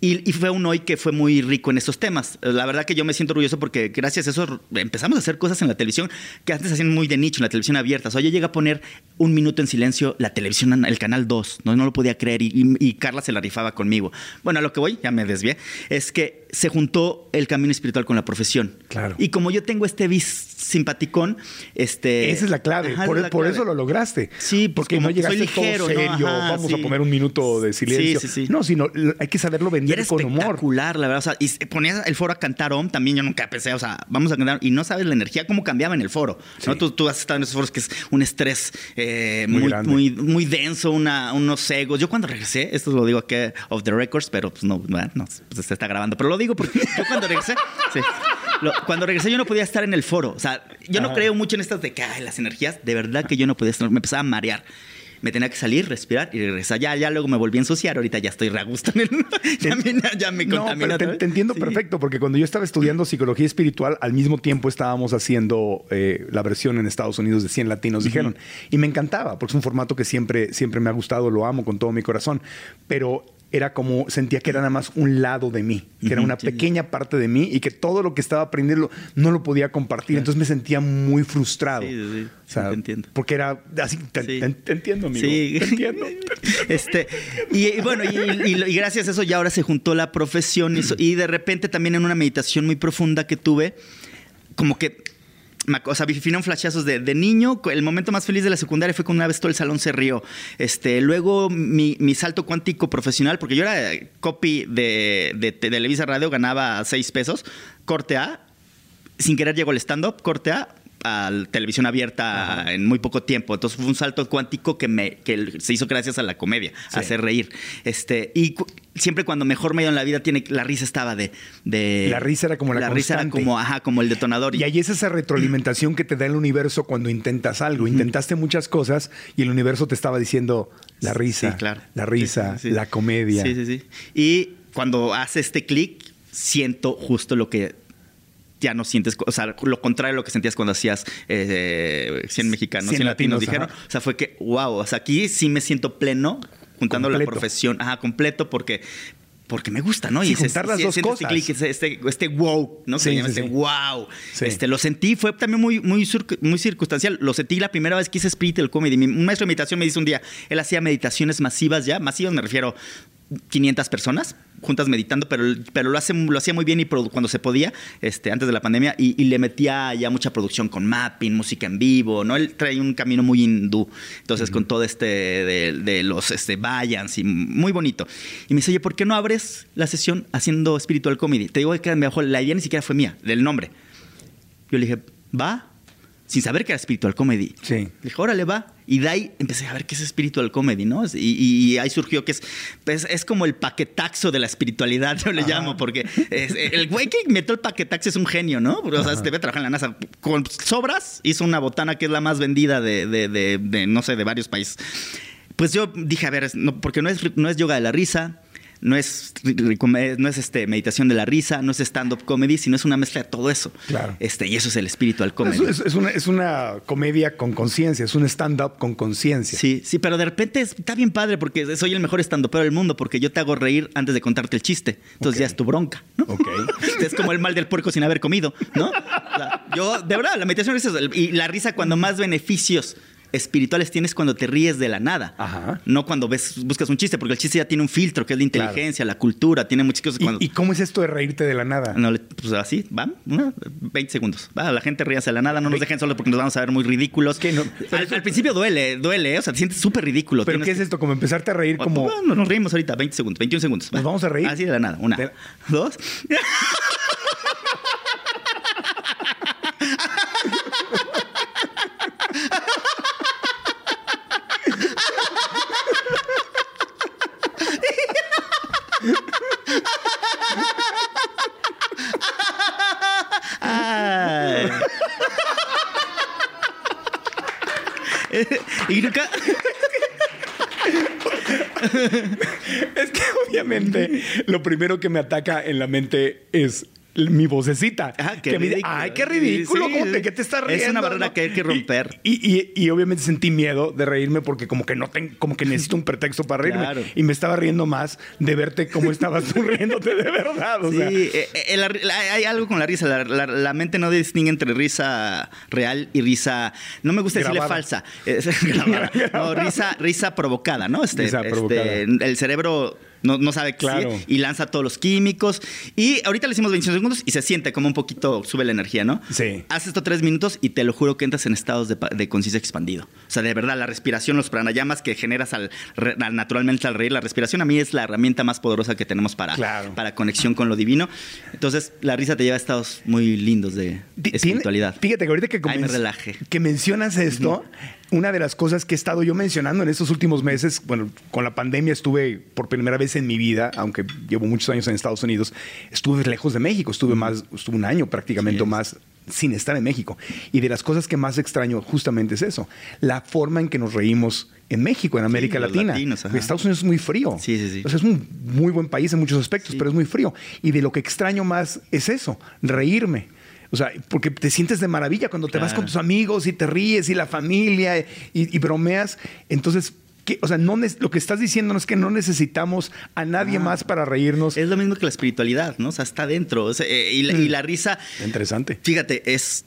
Y, fue un hoy que fue muy rico en estos temas. La verdad que yo me siento orgulloso porque gracias a eso empezamos a hacer cosas en la televisión que antes hacían muy de nicho, en la televisión abierta. O sea, yo llegué a poner un minuto en silencio la televisión, el canal 2, no, no lo podía creer y Carla se la rifaba conmigo. Bueno, a lo que voy, ya me desvié, es que se juntó el camino espiritual con la profesión. Claro. Y como yo tengo este bis simpaticón, este... Esa es la clave. Ajá, por esa es la por clave. eso lo lograste. Sí, pues porque como no llegaste ligero, todo ¿no? serio. Ajá, Vamos sí. a poner un minuto de silencio. Sí, sí, sí. No, sino hay que saberlo Y vender era con humor. espectacular, la verdad. O sea, y se ponía el foro a cantar OM, también yo nunca pensé, o sea, vamos a cantar. Y no sabes la energía, cómo cambiaba en el foro. ¿no? Tú, tú has estado en esos foros que es un estrés eh, Muy muy, muy, muy denso, una, unos egos. Yo cuando regresé, esto lo digo aquí off the records, pero pues no, bueno, no, pues se está grabando. Pero lo digo porque yo cuando regresé, sí. Lo- cuando regresé yo no podía estar en el foro. O sea, yo no creo mucho en estas de que ay, las energías. De verdad que yo no podía estar, me empezaba a marear. Me tenía que salir, respirar y regresar. Ya, ya luego me volví a ensuciar. Ahorita ya estoy re gusto en el. Ya me, ya me No, contamina pero te, entiendo Sí. perfecto, porque cuando yo estaba estudiando psicología espiritual, al mismo tiempo estábamos haciendo eh, la versión en Estados Unidos de 100 latinos, dijeron. Y me encantaba, porque es un formato que siempre, siempre me ha gustado, lo amo con todo mi corazón. Pero era como, sentía que era nada más un lado de mí, que era una pequeña parte de mí y que todo lo que estaba aprendiendo no lo podía compartir. Entonces me sentía muy frustrado. Sí, sí, sí. O sea, Sí, te entiendo. Porque era así, te, Sí. te- te entiendo, amigo. Sí. Te entiendo. Este, y, y bueno, y, y- y gracias a eso ya ahora se juntó la profesión y, de repente también en una meditación muy profunda que tuve, como que, o sea, vinieron flashazos de, de niño, el momento más feliz de la secundaria fue cuando una vez todo el salón se rió. Este, luego mi, mi salto cuántico profesional, porque yo era eh, copy de, de Televisa Radio, ganaba seis pesos, corte A, sin querer llegó el stand-up, corte A, a la televisión abierta en muy poco tiempo. Entonces fue un salto cuántico que, me, que se hizo gracias a la comedia, a hacer reír. Este, y cu- siempre cuando mejor me ha ido en la vida, tiene, la risa estaba de, de- La risa era como la risa era como, ajá, como el detonador. Y ahí es esa retroalimentación que te da el universo cuando intentas algo. Intentaste muchas cosas y el universo te estaba diciendo la risa, Sí, claro. la risa, Sí, sí, sí. la comedia. Sí, sí, sí. Y cuando hace este clic, siento justo lo que ya no sientes, o sea, lo contrario a lo que sentías cuando hacías eh, 100 mexicanos, 100, 100 latinos, latinos, dijeron. O sea, fue que, wow, o sea, aquí sí me siento pleno, juntando la profesión, ajá, completo, porque... Porque me gusta, ¿no? Sí, ese- juntar las sí, dos cosas. Este, este, este wow, ¿no? Sí, se llama sí, este wow. Este, lo sentí, fue también muy, muy, muy circunstancial. Lo sentí la primera vez que hice Spiritual Comedy. Mi- un maestro de meditación me dice un día, él hacía meditaciones masivas ya, masivas me refiero 500 personas juntas meditando, pero, pero lo, hace, lo hacía muy bien y cuando se podía, este, antes de la pandemia, y, y le metía ya mucha producción con mapping, música en vivo, ¿no? Él trae un camino muy hindú, entonces con todo este de, de los este, Vayans y muy bonito. Y me dice, oye, ¿por qué no abres la sesión haciendo spiritual comedy? Te digo que me bajó, la idea ni siquiera fue mía, del nombre. Yo le dije, va, sin saber que era spiritual comedy. Sí. Le dije, órale, va. Y de ahí empecé a ver qué es spiritual comedy, ¿no? Y, ahí surgió que es, pues, es como el paquetaxo de la espiritualidad, yo le llamo, porque es- el güey que inventó el paquetaxo es un genio, ¿no? O sea, debe trabajar en la NASA. Con sobras hizo una botana que es la más vendida de, de- de- de, no sé, de varios países. Pues yo dije, a ver, no, porque no es, no es yoga de la risa, no es, no es este, meditación de la risa, no es stand-up comedy, sino es una mezcla de todo eso. Claro. Este, y eso es el spiritual comedy. Es, es- una, es una comedia con conciencia, es un stand-up con conciencia. Sí, sí, pero de repente es- está bien padre porque soy el mejor estandopero del mundo porque yo te hago reír antes de contarte el chiste. Entonces ya es tu bronca, ¿no? Ok. es como el mal del puerco sin haber comido, ¿no? O sea, yo, de verdad, la meditación es eso. Y la risa cuando más beneficios espirituales tienes cuando te ríes de la nada. Ajá. No cuando ves, buscas un chiste, porque el chiste ya tiene un filtro, que es la inteligencia, la cultura, tiene muchas cosas. ¿Y, Cuando, y cómo es esto de reírte de la nada? no, le- pues así, va, una, 20 segundos. Va, la gente ríase de la nada, no nos dejen solos porque nos vamos a ver muy ridículos. que no- al, al principio duele, duele, ¿eh? o sea, te sientes súper ridículo. ¿Pero Tienes qué es esto? Como empezarte a reír como... Bueno, nos reímos ahorita, 20 segundos, 21 segundos. ¿Nos vamos a reír? Así de la nada. Una, De- dos. y. Es que obviamente lo primero que me ataca en la mente es mi vocecita. Ah, que me dice, ridículo. Ay, qué ridículo. Sí, ¿Cómo sí. te, qué te estás Es riendo? una barrera que hay que romper. Y, y- y obviamente sentí miedo de reírme porque como que no tengo, como que necesito un pretexto para reírme. Claro. Y me estaba riendo más de verte cómo estabas tú riéndote de verdad. O sí, sea, eh, eh, la- la- hay algo con la risa. La, la- mente no distingue entre risa real y risa. No me gusta decirle falsa. Es- grabada. No, risa, risa provocada, ¿no? Este, Risa este, provocada. el cerebro. No, no sabe qué Claro. sí, y lanza todos los químicos. Y ahorita le hicimos 25 segundos y se siente como un poquito, sube la energía, ¿no? Sí. Haz esto tres minutos y te lo juro que entras en estados de, de conciencia expandido. O sea, de verdad, la respiración, los pranayamas que generas al, naturalmente al reír, la respiración a mí es la herramienta más poderosa que tenemos para, Claro. para conexión con lo divino. Entonces, la risa te lleva a estados muy lindos de espiritualidad. Fíjate que ahorita que, Ay, me relaje. que mencionas esto, una de las cosas que he estado yo mencionando en estos últimos meses, bueno, con la pandemia estuve por primera vez en mi vida, aunque llevo muchos años en Estados Unidos, estuve lejos de México, estuve más, estuve un año prácticamente más sin estar en México. Y de las cosas que más extraño justamente es eso, la forma en que nos reímos en México, en América Latina. latinos. Estados Unidos es muy frío. Sí, sí, sí. O sea, es un muy buen país en muchos aspectos, pero es muy frío. Y de lo que extraño más es eso, reírme. O sea, porque te sientes de maravilla cuando te vas con tus amigos y te ríes y la familia y, y bromeas. Entonces, ¿qué? o sea, no lo que estás diciendo no es que no necesitamos a nadie más para reírnos. Es lo mismo que la espiritualidad, ¿no? O sea, está dentro. O sea, eh, y, la, y la risa, Interesante. fíjate, es.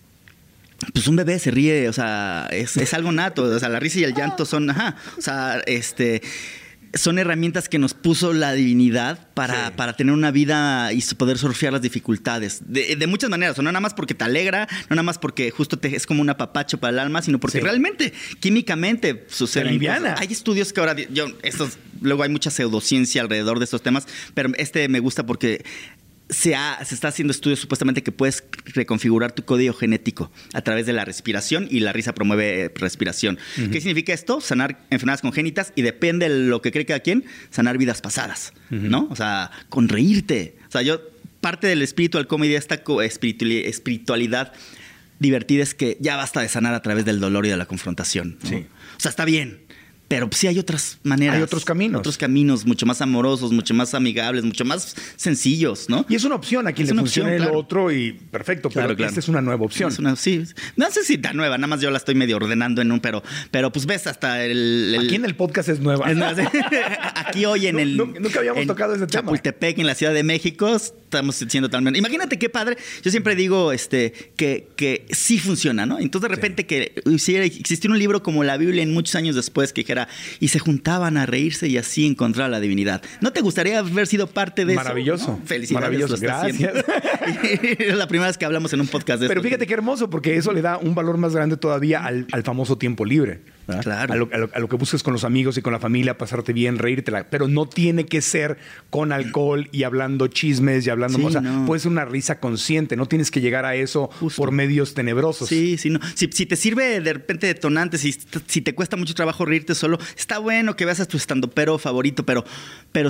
Pues un bebé se ríe, o sea, es, es algo nato. O sea, la risa y el llanto son, ajá. O sea, este. Son herramientas que nos puso la divinidad para, Sí. para tener una vida y poder surfear las dificultades. De, de muchas maneras. No nada más porque te alegra, no nada más porque justo te, es como un apapacho para el alma, sino porque Sí. realmente, químicamente, cosas. Hay estudios que ahora, yo, estos, luego hay mucha pseudociencia alrededor de estos temas, pero este me gusta porque se, ha- se está haciendo estudios supuestamente que puedes reconfigurar tu código genético a través de la respiración y la risa promueve eh, respiración. ¿Qué significa esto? Sanar enfermedades congénitas y depende de lo que cree cada quien, sanar vidas pasadas, ¿no? O sea, con reírte. O sea, yo, parte del espiritual comedy, esta espiritualidad divertida es que ya basta de sanar a través del dolor y de la confrontación. ¿no? Sí. O sea, está bien. Pero sí hay otras maneras. Hay otros caminos. Otros caminos mucho más amorosos, mucho más amigables, mucho más sencillos, ¿no? Y es una opción a quien Es le funcione opción, el claro. otro y perfecto, pero Claro, claro. esta es una nueva opción. Es una- sí. No sé si tan nueva, nada más yo la estoy medio ordenando en un, pero, pero pues ves hasta el. el- Aquí en el podcast es nueva. es más, aquí hoy en el. nu- nunca habíamos en tocado ese tema. Chapultepec, en la Ciudad de México, estamos siendo también. Imagínate qué padre. Yo siempre digo este, que, que sí funciona, ¿no? Entonces, de repente, que si existiera un libro como la Biblia en muchos años después que dijera, y se juntaban a reírse y así encontrar la divinidad. ¿No te gustaría haber sido parte de Maravilloso. eso? ¿No? Felicidades. Maravilloso. Gracias. es la primera vez que hablamos en un podcast de Pero esto. fíjate qué hermoso, porque eso le da un valor más grande todavía al, al famoso tiempo libre. Claro. A lo, a lo- a lo que buscas con los amigos y con la familia, pasarte bien, reírtela. Pero no tiene que ser con alcohol y hablando chismes y hablando. Sí, o sea, no. puede ser una risa consciente. No tienes que llegar a eso Justo. por medios tenebrosos. Sí, sí, no. Si, si te sirve de repente detonante, si, si te cuesta mucho trabajo reírte solo, está bueno que veas a tu estandopero favorito, pero, pero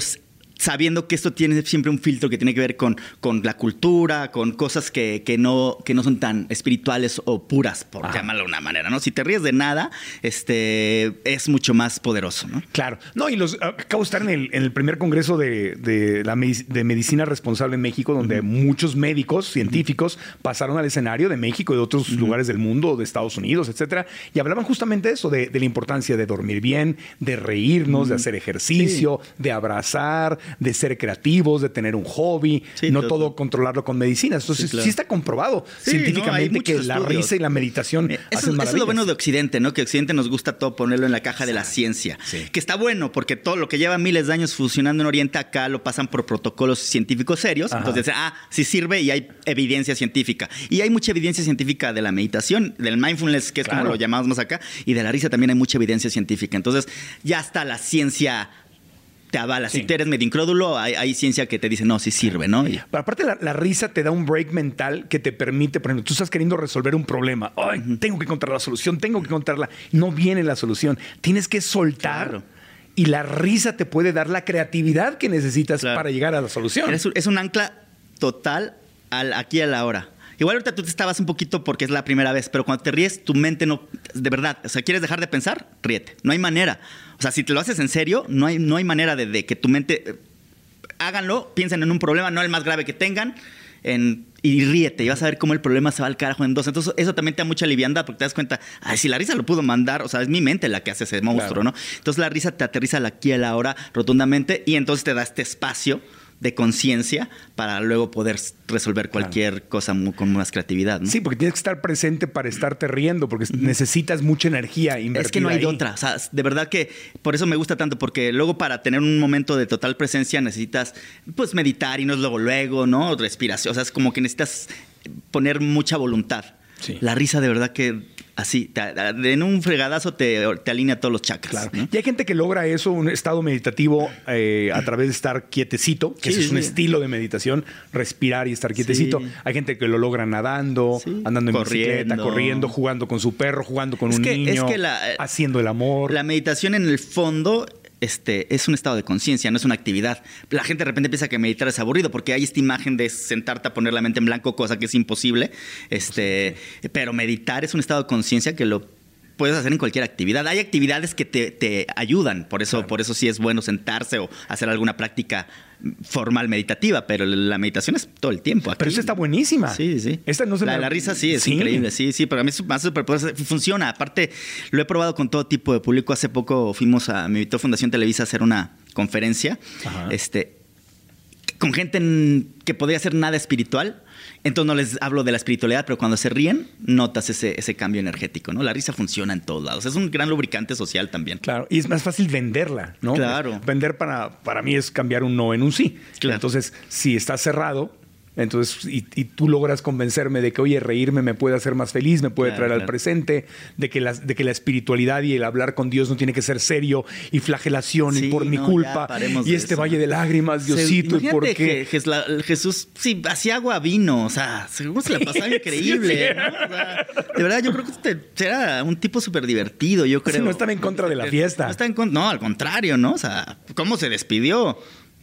sabiendo que esto tiene siempre un filtro que tiene que ver con, con la cultura, con cosas que, que no, que no son tan espirituales o puras, por Ajá. llamarlo de una manera, ¿no? Si te ríes de nada, este es mucho más poderoso, ¿no? Claro. No, y los acabo de estar en el, en el primer congreso de, de la de medicina responsable en México, donde muchos médicos, científicos, pasaron al escenario de México y de otros lugares del mundo, de Estados Unidos, etcétera, y hablaban justamente de eso, de, de la importancia de dormir bien, de reírnos, de hacer ejercicio, de abrazar, de ser creativos, de tener un hobby, Sí, no todo. todo controlarlo con medicinas. Entonces, Sí, está comprobado Sí, no, hay científicamente que la risa y la meditación Eh, hacen Eso, eso es lo bueno de Occidente, ¿no? Que Occidente nos gusta todo ponerlo en la caja de la ciencia. Sí. Que está bueno, porque todo lo que lleva miles de años funcionando en Oriente acá lo pasan por protocolos científicos serios. Ajá. Entonces, ah, sí sirve y hay evidencia científica. Y hay mucha evidencia científica de la meditación, del mindfulness, que es Claro. como lo llamamos más acá, y de la risa también hay mucha evidencia científica. Entonces, ya está la ciencia te avala. Sí. Si tú eres medio incrédulo, hay, hay ciencia que te dice, no, sí sirve, ¿no? Y- Pero aparte la, la risa te da un break mental que te permite, por ejemplo, tú estás queriendo resolver un problema. Ay, tengo que encontrar la solución, tengo que encontrarla. No viene la solución. Tienes que soltar Claro. y la risa te puede dar la creatividad que necesitas Claro. para llegar a la solución. Es un, es un ancla total al aquí y a la hora. Igual ahorita tú te estabas un poquito porque es la primera vez, pero cuando te ríes, tu mente no. De verdad, o sea, ¿quieres dejar de pensar? Ríete. No hay manera. O sea, si te lo haces en serio, no hay, no hay manera de, de que tu mente. eh, háganlo, piensen en un problema, no el más grave que tengan, en- y ríete. Y vas a ver cómo el problema se va al carajo en dos. Entonces, eso también te da mucha liviandad porque te das cuenta, ay, si la risa lo pudo mandar, o sea, es mi mente la que hace ese monstruo, Claro. ¿no? Entonces, la risa te aterriza aquí a la hora rotundamente y entonces te da este espacio de conciencia para luego poder resolver cualquier cosa con más creatividad. ¿no? Sí, porque tienes que estar presente para estarte riendo, porque necesitas mucha energía invertida Es que no hay de otra. O sea, de verdad que por eso me gusta tanto, porque luego para tener un momento de total presencia necesitas, pues, meditar y no es luego, luego, ¿no? Respiración. O sea, es como que necesitas poner mucha voluntad. Sí. La risa de verdad que así, te- en un fregadazo te, te alinea todos los chakras. Claro. ¿no? Y hay gente que logra eso, un estado meditativo, eh, a través de estar quietecito, que Sí, ese es un sí. estilo de meditación, respirar y estar quietecito. Sí. Hay gente que lo logra nadando, andando en bicicleta, Corriendo. corriendo, jugando con su perro, jugando con Es un que- niño, es que la- haciendo el amor. La meditación en el fondo este, es un estado de conciencia, no es una actividad. La gente de repente piensa que meditar es aburrido porque hay esta imagen de sentarte a poner la mente en blanco, cosa que es imposible. Este, Pero meditar es un estado de conciencia que lo puedes hacer en cualquier actividad. Hay actividades que te, te ayudan, por eso, por eso sí es bueno sentarse o hacer alguna práctica formal meditativa, pero la meditación es todo el tiempo. Pero esta está buenísima. Sí, sí. Esta no se la, me- la risa sí es Sí. increíble, sí, sí, pero a mí es más superpoderosa. Funciona. Aparte, lo he probado con todo tipo de público. Hace poco fuimos a, me invitó Fundación Televisa a hacer una conferencia. Ajá. Este, con gente en- que podría ser nada espiritual. Entonces no les hablo de la espiritualidad, pero cuando se ríen, notas ese, ese cambio energético, ¿no? La risa funciona en todos lados. Es un gran lubricante social también. Claro, y es más fácil venderla, ¿no? Claro. Vender para, para mí es cambiar un no en un sí. Claro. Entonces, si está cerrado, entonces, y, y tú logras convencerme de que, oye, reírme me puede hacer más feliz, me puede Claro, traer al presente, de que, la, de que la espiritualidad y el hablar con Dios no tiene que ser serio y flagelación y por mi culpa y este eso. valle de lágrimas, Se- Diosito, y por qué. que Jes- la- Jesús, sí, hacía agua vino, o sea, seguro se la pasaba increíble. ¿no? O sea, de verdad, yo creo que este era un tipo súper divertido, yo creo. no estaba en contra de la fiesta. No, estaba en no, al contrario, ¿no? O sea, ¿cómo se despidió?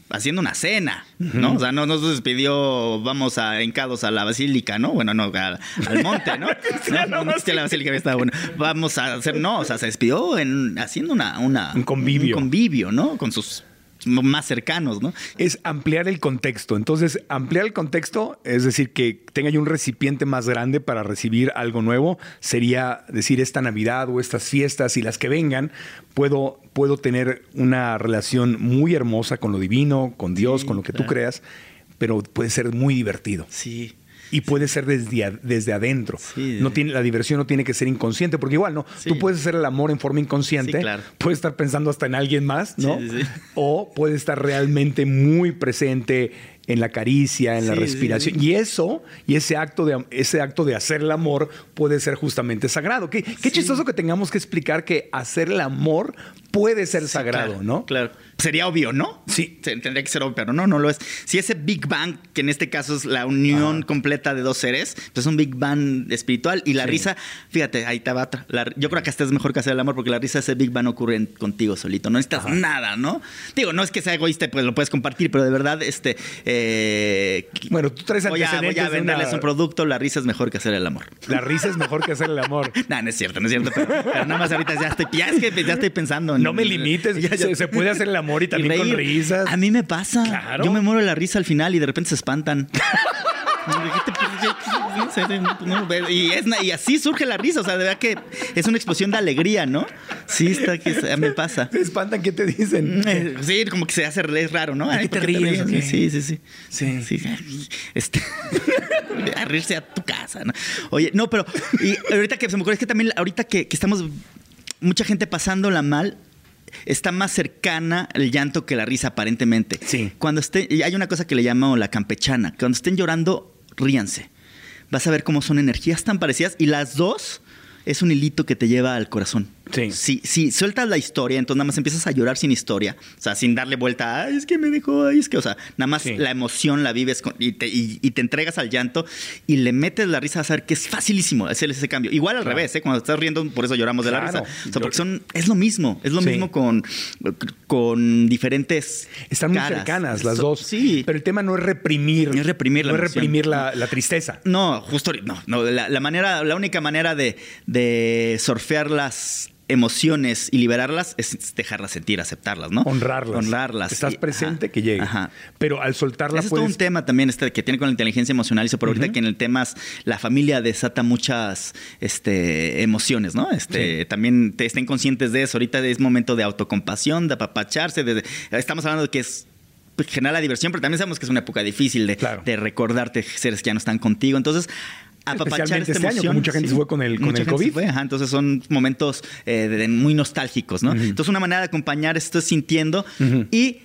Haciendo una cena, ¿no? O sea, no, no se despidió, vamos a hincados a la basílica, ¿no? Bueno, no, al, al monte, ¿no? No, no, no existía la basílica, había estado bueno. Vamos a hacer, no, o sea, se despidió en, haciendo una, una, Un convivio. Un convivio, ¿no? Con sus más cercanos, ¿no? es ampliar el contexto. Entonces, ampliar el contexto, es decir, que tenga yo un recipiente más grande para recibir algo nuevo, sería decir esta Navidad o estas fiestas y las que vengan, puedo, puedo tener una relación muy hermosa con lo divino, con Dios, Sí, con lo que tú creas, pero puede ser muy divertido. Sí. Y puede ser desde, a- desde adentro. Sí. No tiene, la diversión no tiene que ser inconsciente, porque igual, ¿no? Sí. Tú puedes hacer el amor en forma inconsciente, Sí, claro. puedes estar pensando hasta en alguien más, ¿no? O puede estar realmente muy presente en la caricia, en la respiración. Y eso, y ese acto, de, ese acto de hacer el amor puede ser justamente sagrado. Qué, qué chistoso que tengamos que explicar que hacer el amor puede ser sagrado, Claro, ¿no? Claro. Sería obvio, ¿no? Sí. Tendría que ser obvio, pero no, no lo es. Si ese Big Bang, que en este caso es la unión completa de dos seres, pues es un Big Bang espiritual. Y la Sí. risa, fíjate, ahí te va. La- yo creo que hasta es mejor que hacer el amor, porque la risa, ese Big Bang ocurre en- contigo solito. No necesitas nada, ¿no? Digo, no es que sea egoísta, pues lo puedes compartir, pero de verdad, este. eh, Bueno, tú traes voy a, voy a de venderles una- un producto, la risa es mejor que hacer el amor. La risa es mejor que hacer el amor. No, no es cierto, no es cierto. Pero, pero nada más ahorita ya estoy, ya, es que ya estoy pensando en. No me limites. Ya, se puede hacer el amor y también con reír. risas. A mí me pasa. Claro. Yo me muero de la risa al final y de repente se espantan. y, es, y así surge la risa, o sea, de verdad que es una explosión de alegría, ¿no? Sí, está que me pasa. ¿Te espantan? ¿Qué te dicen? Eh, sí, como que se hace es raro, ¿no? Ay, te ríes. Sí, sí, sí. Sí. sí. Este, a reírse a tu casa, ¿no? Oye, no, pero y ahorita que se me ocurre es que también ahorita que, que estamos mucha gente pasándola mal, está más cercana el llanto que la risa, aparentemente. Sí. Cuando esté, y hay una cosa que le llamo la campechana. Cuando estén llorando, ríanse. Vas a ver cómo son energías tan parecidas y las dos es un hilito que te lleva al corazón. Sí. Si, si sueltas la historia, entonces nada más empiezas a llorar sin historia. O sea, sin darle vuelta, ay, es que me dejó, ay, es que, o sea, nada más Sí. la emoción la vives con- y, te, y- y te entregas al llanto y le metes la risa a saber que es facilísimo hacer ese cambio. Igual al revés, ¿eh? Cuando estás riendo, por eso lloramos de la risa. O sea, porque son, es lo mismo, es lo Sí. mismo con, con diferentes. Están muy cercanas las So- dos. Sí. Pero el tema no es reprimir. No es reprimir la No es reprimir la, la tristeza. No, justo no, no la, la manera, la única manera de, de surfear las emociones y liberarlas es dejarlas sentir, aceptarlas, ¿no? Honrarlas. Honrarlas. Estás Y- presente ajá, que llegue. Ajá. Pero al soltarla Ese es todo un tema también este que tiene con la inteligencia emocional y eso, pero ahorita que en el tema la familia desata muchas este, emociones, ¿no? Este, También te estén conscientes de eso. Ahorita es momento de autocompasión, de apapacharse. de- estamos hablando de que es pues, genera la diversión, pero también sabemos que es una época difícil de, Claro. de recordarte seres que ya no están contigo. Entonces, apapachar esta este año, que mucha gente se fue con el- con Mucha el COVID. fue, ajá, entonces son momentos eh, de- muy nostálgicos, ¿no? Entonces, una manera de acompañar esto es sintiendo y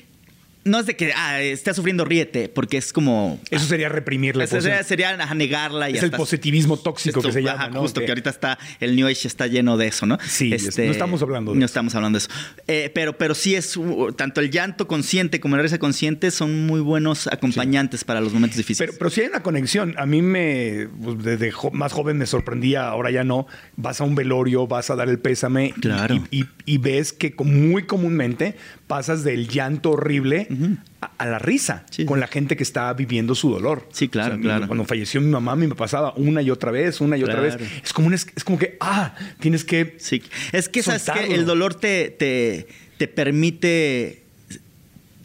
no es de que ah, estás sufriendo, ríete, porque es como. Eso sería reprimir la Eso sería, sería negarla y Es el positivismo tóxico Esto, que se ajá, llama, ¿no? Justo que, Que- ahorita está, el New Age está lleno de eso, ¿no? Sí, no estamos hablando de No eso. estamos hablando de eso. Eh, pero, pero sí es, tanto el llanto consciente como la risa consciente son muy buenos acompañantes para los momentos difíciles. Pero, pero sí hay una conexión. A mí me, pues, desde jo- más joven me sorprendía, ahora ya no. Vas a un velorio, vas a dar el pésame y- Claro. y, y- y ves que muy comúnmente pasas del llanto horrible a, a la risa Sí. con la gente que está viviendo su dolor. Sí, claro, claro. Cuando falleció mi mamá, mí me pasaba una y otra vez, una y otra vez. Es como, un es, es como que, ah, tienes que... Sí, es que sabes que el dolor te, te, te permite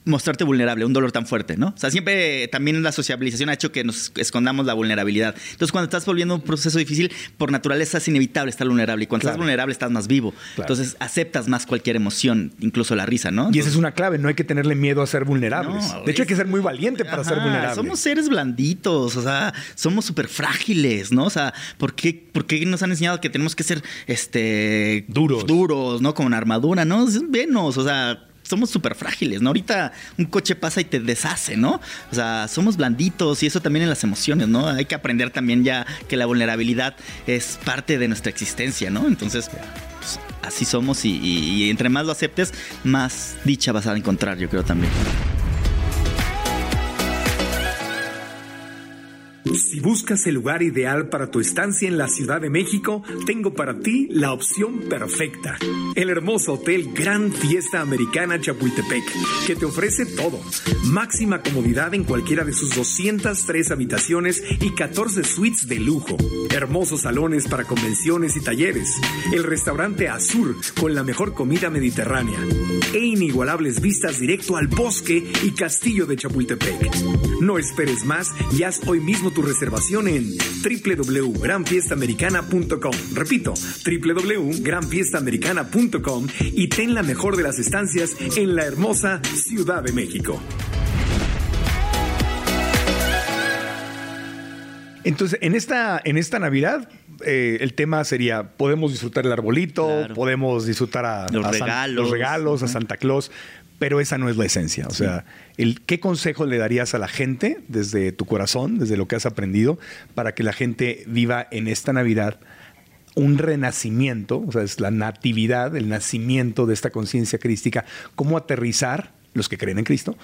mostrarte vulnerable, un dolor tan fuerte, ¿no? O sea, siempre también la sociabilización ha hecho que nos escondamos la vulnerabilidad. Entonces, cuando estás volviendo un proceso difícil, por naturaleza es inevitable estar vulnerable. Y cuando Claro. estás vulnerable, estás más vivo. Claro. Entonces, aceptas más cualquier emoción, incluso la risa, ¿no? Y esa es una clave, no hay que tenerle miedo a ser vulnerables. No, de hecho, hay que ser muy valiente para ser Ajá, vulnerable. Somos seres blanditos, o sea, somos súper frágiles, ¿no? O sea, ¿por qué, por qué nos han enseñado que tenemos que ser este Duros. Duros, ¿no? Como una armadura, ¿no? Venos, o sea. Somos súper frágiles, ¿no? Ahorita un coche pasa y te deshace, ¿no? O sea, somos blanditos y eso también en las emociones, ¿no? Hay que aprender también ya que la vulnerabilidad es parte de nuestra existencia, ¿no? Entonces, pues, así somos y, y- y entre más lo aceptes, más dicha vas a encontrar, yo creo también. Si buscas el lugar ideal para tu estancia en la Ciudad de México, tengo para ti la opción perfecta. El hermoso hotel Gran Fiesta Americana Chapultepec, que te ofrece todo. Máxima comodidad en cualquiera de sus 203 habitaciones y 14 suites de lujo. Hermosos salones para convenciones y talleres. El restaurante Azur con la mejor comida mediterránea. E inigualables vistas directo al bosque y castillo de Chapultepec. No esperes más y haz hoy mismo tu reservación en www.granfiestamericana.com. Repito, www.granfiestamericana.com y ten la mejor de las estancias en la hermosa Ciudad de México. Entonces, en esta, en esta Navidad, eh, el tema sería: podemos disfrutar el arbolito, Claro. podemos disfrutar a, Los a San- regalos. los regalos, a Santa Claus, pero esa no es la esencia. O sea, el, ¿qué consejo le darías a la gente desde tu corazón, desde lo que has aprendido, para que la gente viva en esta Navidad? un renacimiento, o sea, es la natividad, el nacimiento de esta conciencia crística, cómo aterrizar los que creen en Cristo,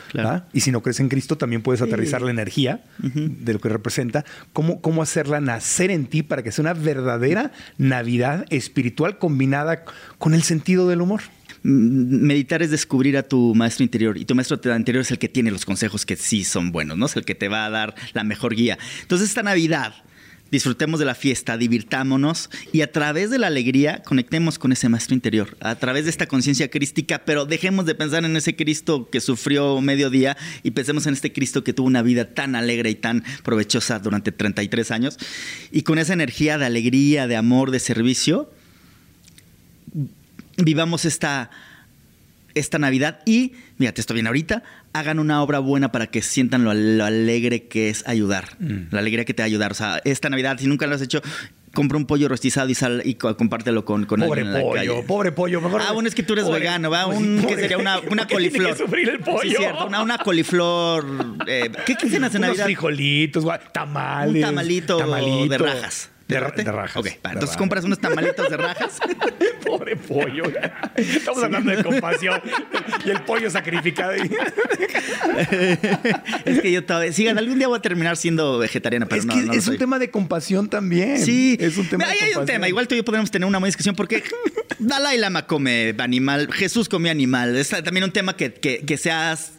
y si no crees en Cristo, también puedes aterrizar la energía de lo que representa, cómo, cómo hacerla nacer en ti para que sea una verdadera Navidad espiritual combinada con el sentido del humor. Meditar es descubrir a tu maestro interior y tu maestro interior es el que tiene los consejos que sí son buenos, ¿no? Es el que te va a dar la mejor guía. Entonces esta Navidad disfrutemos de la fiesta, divirtámonos y a través de la alegría conectemos con ese maestro interior, a través de esta conciencia crística, pero dejemos de pensar en ese Cristo que sufrió medio día y pensemos en este Cristo que tuvo una vida tan alegre y tan provechosa durante 33 años y con esa energía de alegría, de amor, de servicio, vivamos esta esta Navidad y, mira, te estoy bien ahorita, hagan una obra buena para que sientan lo, lo alegre que es ayudar, la alegría que te va a ayudar. O sea, esta Navidad, si nunca lo has hecho, compra un pollo rostizado y, sal, y co- compártelo con, con Pobre alguien en la pollo, calle. pobre pollo. Mejor Ah, bueno, es que tú eres Pobre- vegano, ¿va? Un, ¿Qué sería? Una, una ¿Por qué tiene coliflor. que sufrir el pollo? Sí, cierto. Una, una coliflor. eh, ¿Qué, qué cenas en Unos Navidad? frijolitos, guay, tamales. Un tamalito, tamalito. de rajas. De, rajas. Ok, de entonces rajas. compras unos tamalitos de rajas. Pobre pollo. Estamos hablando de compasión. y el pollo sacrificado. es que yo todavía. Sí, algún día voy a terminar siendo vegetariana, pero es no, que no es un tema de compasión también. Sí, Es un tema Ahí hay un tema. Igual tú y yo podemos tener una buena discusión porque Dalai Lama come animal, Jesús come animal. Es también un tema que, que, que seas.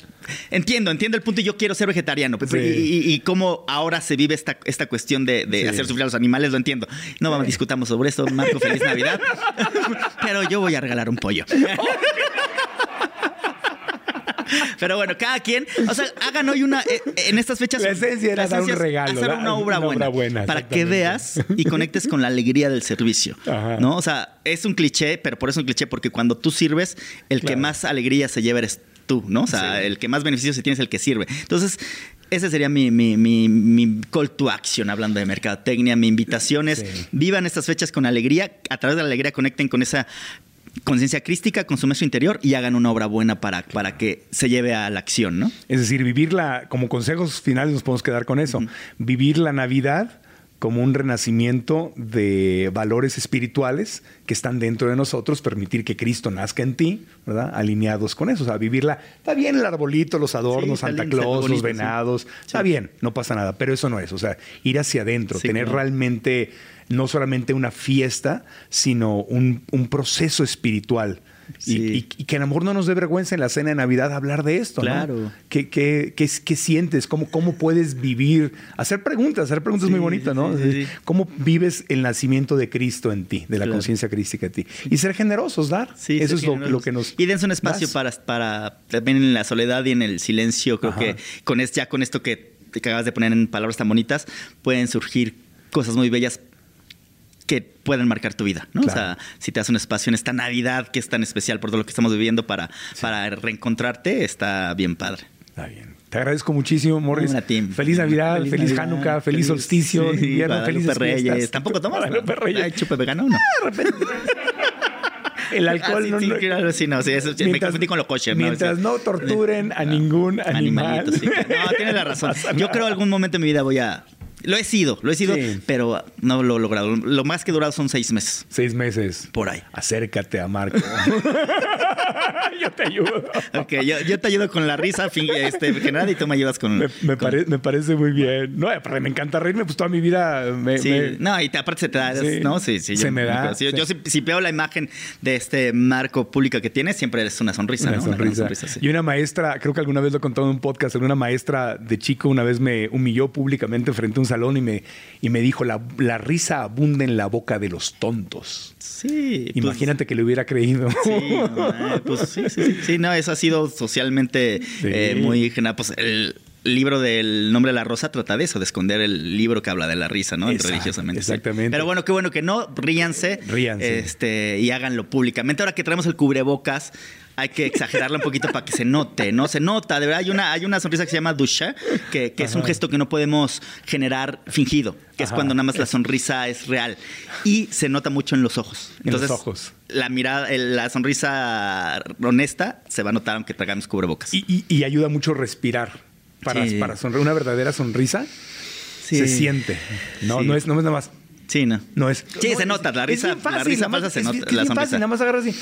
Entiendo, entiendo el punto y yo quiero ser vegetariano. pues, Sí. Y, y- y cómo ahora se vive esta, esta cuestión de, de Sí. hacer sufrir a los animales, lo entiendo. No vamos, discutamos sobre esto, Marco, feliz Navidad. Pero yo voy a regalar un pollo. Pero bueno, cada quien, o sea, hagan hoy una, eh, en estas fechas. La esencia era dar un regalo, Hacer una obra una buena. obra buena, para que veas y conectes con la alegría del servicio. Ajá. ¿No? O sea, es un cliché, pero por eso es un cliché, porque cuando tú sirves, el que más alegría se lleva eres tú, ¿no? O sea, el que más beneficios se tiene es el que sirve. Entonces, ese sería mi, mi, mi, mi call to action, hablando de mercadotecnia. Mi invitación es, Sí. vivan estas fechas con alegría, a través de la alegría conecten con esa conciencia crística, con su interior y hagan una obra buena para, para que se lleve a la acción, ¿no? Es decir, vivirla, como consejos finales nos podemos quedar con eso. Vivir la Navidad como un renacimiento de valores espirituales que están dentro de nosotros, permitir que Cristo nazca en ti, ¿verdad? Alineados con eso. O sea, vivirla. Está bien el arbolito, los adornos, Sí, Santa lindo, Claus, los sí. venados. Está bien, no pasa nada, pero eso no es. O sea, ir hacia adentro, tener claro. realmente no solamente una fiesta, sino un, un proceso espiritual. Y- Sí. Y, y que a lo mejor no nos dé vergüenza en la cena de Navidad hablar de esto, ¿no? Claro. ¿Qué, qué, qué, qué sientes? ¿Cómo, ¿Cómo puedes vivir? Hacer preguntas, hacer preguntas es muy Sí, bonito, ¿no? sí, sí, sí. ¿Cómo vives el nacimiento de Cristo en ti, de la Claro. conciencia crística en ti? Y ser generosos, dar. Sí, Eso es lo, que nos. Y dense un espacio das. para, para también en la soledad y en el silencio. Creo Ajá. que con es, ya con esto que, que acabas de poner en palabras tan bonitas, pueden surgir cosas muy bellas que pueden marcar tu vida, ¿no? Claro. O sea, si te das un espacio en esta Navidad que es tan especial por todo lo que estamos viviendo para, para reencontrarte, está bien padre. Está bien. Te agradezco muchísimo, Morris. Feliz Navidad, feliz, Feliz Navidad, Hanukkah, feliz, feliz- solsticio, sí, invierno, felices Reyes. ¿Tampoco tomas? Guadalupe chupe vegano, ¿no? De repente. El alcohol Ah, sí, no, sí, no- claro, sí, no, sí, eso- me confundí con lo kosher, ¿no? Mientras no torturen a ningún animal. Sí. No, tienes la razón. Yo creo algún momento de mi vida voy a. Lo he sido, lo he sido, Sí. pero no lo he logrado. Lo más que he durado son seis meses. Seis meses. Por ahí. Acércate a Marco. Yo te ayudo. Ok, yo, yo te ayudo con la risa este, general y tú me ayudas con. Me, me con- pare- me parece muy bien. No, aparte me encanta reírme, pues toda mi vida me. Sí, me- no, y te, aparte se te da, Sí. ¿no? Sí, sí. Se yo, me da, sí, yo- si, si veo la imagen de este marco público que tienes, siempre es una sonrisa, Una ¿no? sonrisa. sí. Y una maestra, creo que alguna vez lo he contado en un podcast, una maestra de chico una vez me humilló públicamente frente a un salón y me, y me dijo, la, la risa abunda en la boca de los tontos. Sí, pues- Imagínate que le hubiera creído. Sí, no, eh, pues sí, sí, sí, sí, no, eso ha sido socialmente Sí. eh, muy. Pues el libro del nombre de la rosa trata de eso, de esconder el libro que habla de la risa, ¿no? Exacto, Religiosamente. sí. exactamente. Pero bueno, qué bueno que no, ríanse. Ríanse. Este, y háganlo públicamente. Ahora que traemos el cubrebocas, hay que exagerarlo un poquito para que se note, ¿no? Se nota, de verdad, hay una, hay una sonrisa que se llama dusha, que, que es un gesto que no podemos generar fingido, que es cuando nada más la sonrisa es real. Y se nota mucho en los ojos. En los Entonces, ojos. la mirada, el- la sonrisa honesta se va a notar aunque tragamos cubrebocas. Y, y- y ayuda mucho respirar. Para, Sí. para sonreír, una verdadera sonrisa Sí. se siente. No, Sí. no, es, no es nada más. Sí, ¿no? No es. Sí, no, se nota, la es risa- la risa más- se nota, es la bien fácil, nada más agarras así,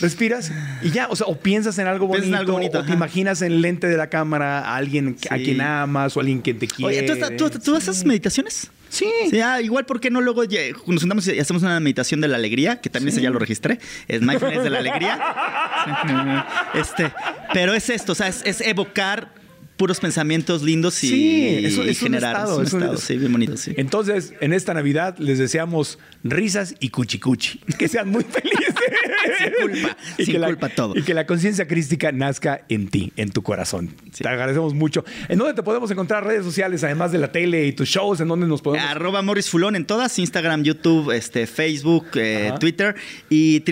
respiras y ya, o sea, o piensas en algo bonito, en algo bonito, o te imaginas en el lente de la cámara a alguien a Sí. quien amas o a alguien que te quiere. Oye, ¿tú, tú- tú haces meditaciones? Sí. Sí, ah, igual, ¿por qué no luego ye- nos juntamos y hacemos una meditación de la alegría? Que también ese ya lo registré. Es mindfulness de la alegría. este, pero es esto, o sea, es, es evocar puros pensamientos lindos y, Sí, eso- y es un generar. estado, es es un un- estado, sí, bien bonito, sí. Entonces, en esta Navidad les deseamos risas y cuchicuchi. Que sean muy felices. Sin culpa, y sin que la, culpa todo. Y que la conciencia crística nazca en ti, en tu corazón. Sí. Te agradecemos mucho. ¿En dónde te podemos encontrar redes sociales, además de la tele y tus shows? ¿En dónde nos podemos...? Arroba Morris Fulón en todas, Instagram, YouTube, este, Facebook, eh. Twitter y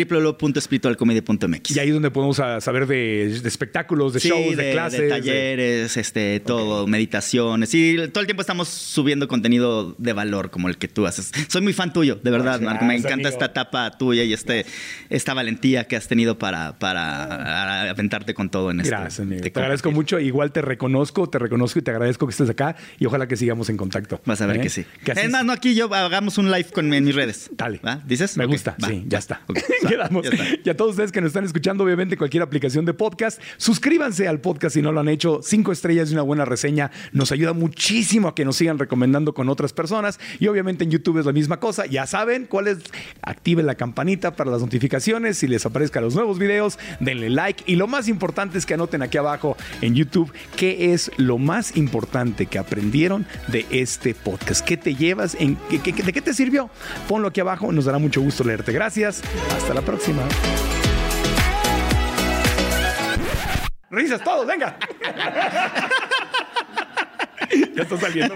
www.espiritualcomedy.mx. Y ahí es donde podemos ah, saber de, de espectáculos, de Sí, shows, de, clases. de talleres, este, todo, meditaciones. Y todo el tiempo estamos subiendo contenido de valor como el que tú haces. Soy muy fan tuyo, de verdad, Gracias, Marco. Me encanta amigo. esta etapa tuya y este, esta valentía que has tenido para, para aventarte con todo en esto. Gracias, amigo. Te agradezco mucho. Igual te reconozco, te reconozco y te agradezco que estés acá. Y ojalá que sigamos en contacto. Vas a ver ¿Eh? que sí. Es más, no, aquí yo hagamos un live con, en mis redes. Dale. ¿Va? ¿Dices? Me gusta, va, sí, ya está. Quedamos. ya está. Y a todos ustedes que nos están escuchando, obviamente, cualquier aplicación de podcast, suscríbanse al podcast si no lo han hecho. Cinco estrellas y una buena reseña nos ayuda muchísimo a que nos sigan recomendando con otras personas. Y obviamente en YouTube es la misma cosa. Ya saben cuál es. Activen la campanita para las notificaciones. Si les aparezcan los nuevos videos, denle like. Y lo más importante es que anoten aquí abajo en YouTube qué es lo más importante que aprendieron de este podcast. ¿Qué te llevas? ¿De qué te sirvió? Ponlo aquí abajo. Nos dará mucho gusto leerte. Gracias. Hasta la próxima. Risas todos, venga. ya está saliendo.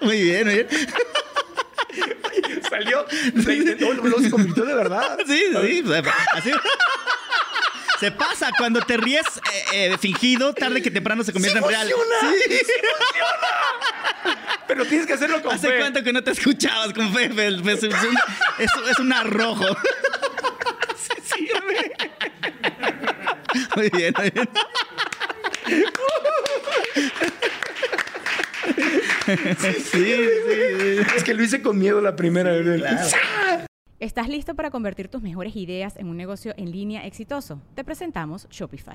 Muy bien, muy bien. Salió. Se, convirtió de verdad. Sí, sí. Así. Se pasa cuando te ríes eh, eh, fingido, tarde que temprano se convierte en real. Sí. Pero tienes que hacerlo con ¿Hace fe. cuánto que no te escuchabas con fe? Fe, fe, Es, un, es, es un arrojo. Muy bien, muy bien. Sí, sí, sí. Es que lo hice con miedo la primera vez. ¿Estás listo para convertir tus mejores ideas en un negocio en línea exitoso? Te presentamos Shopify.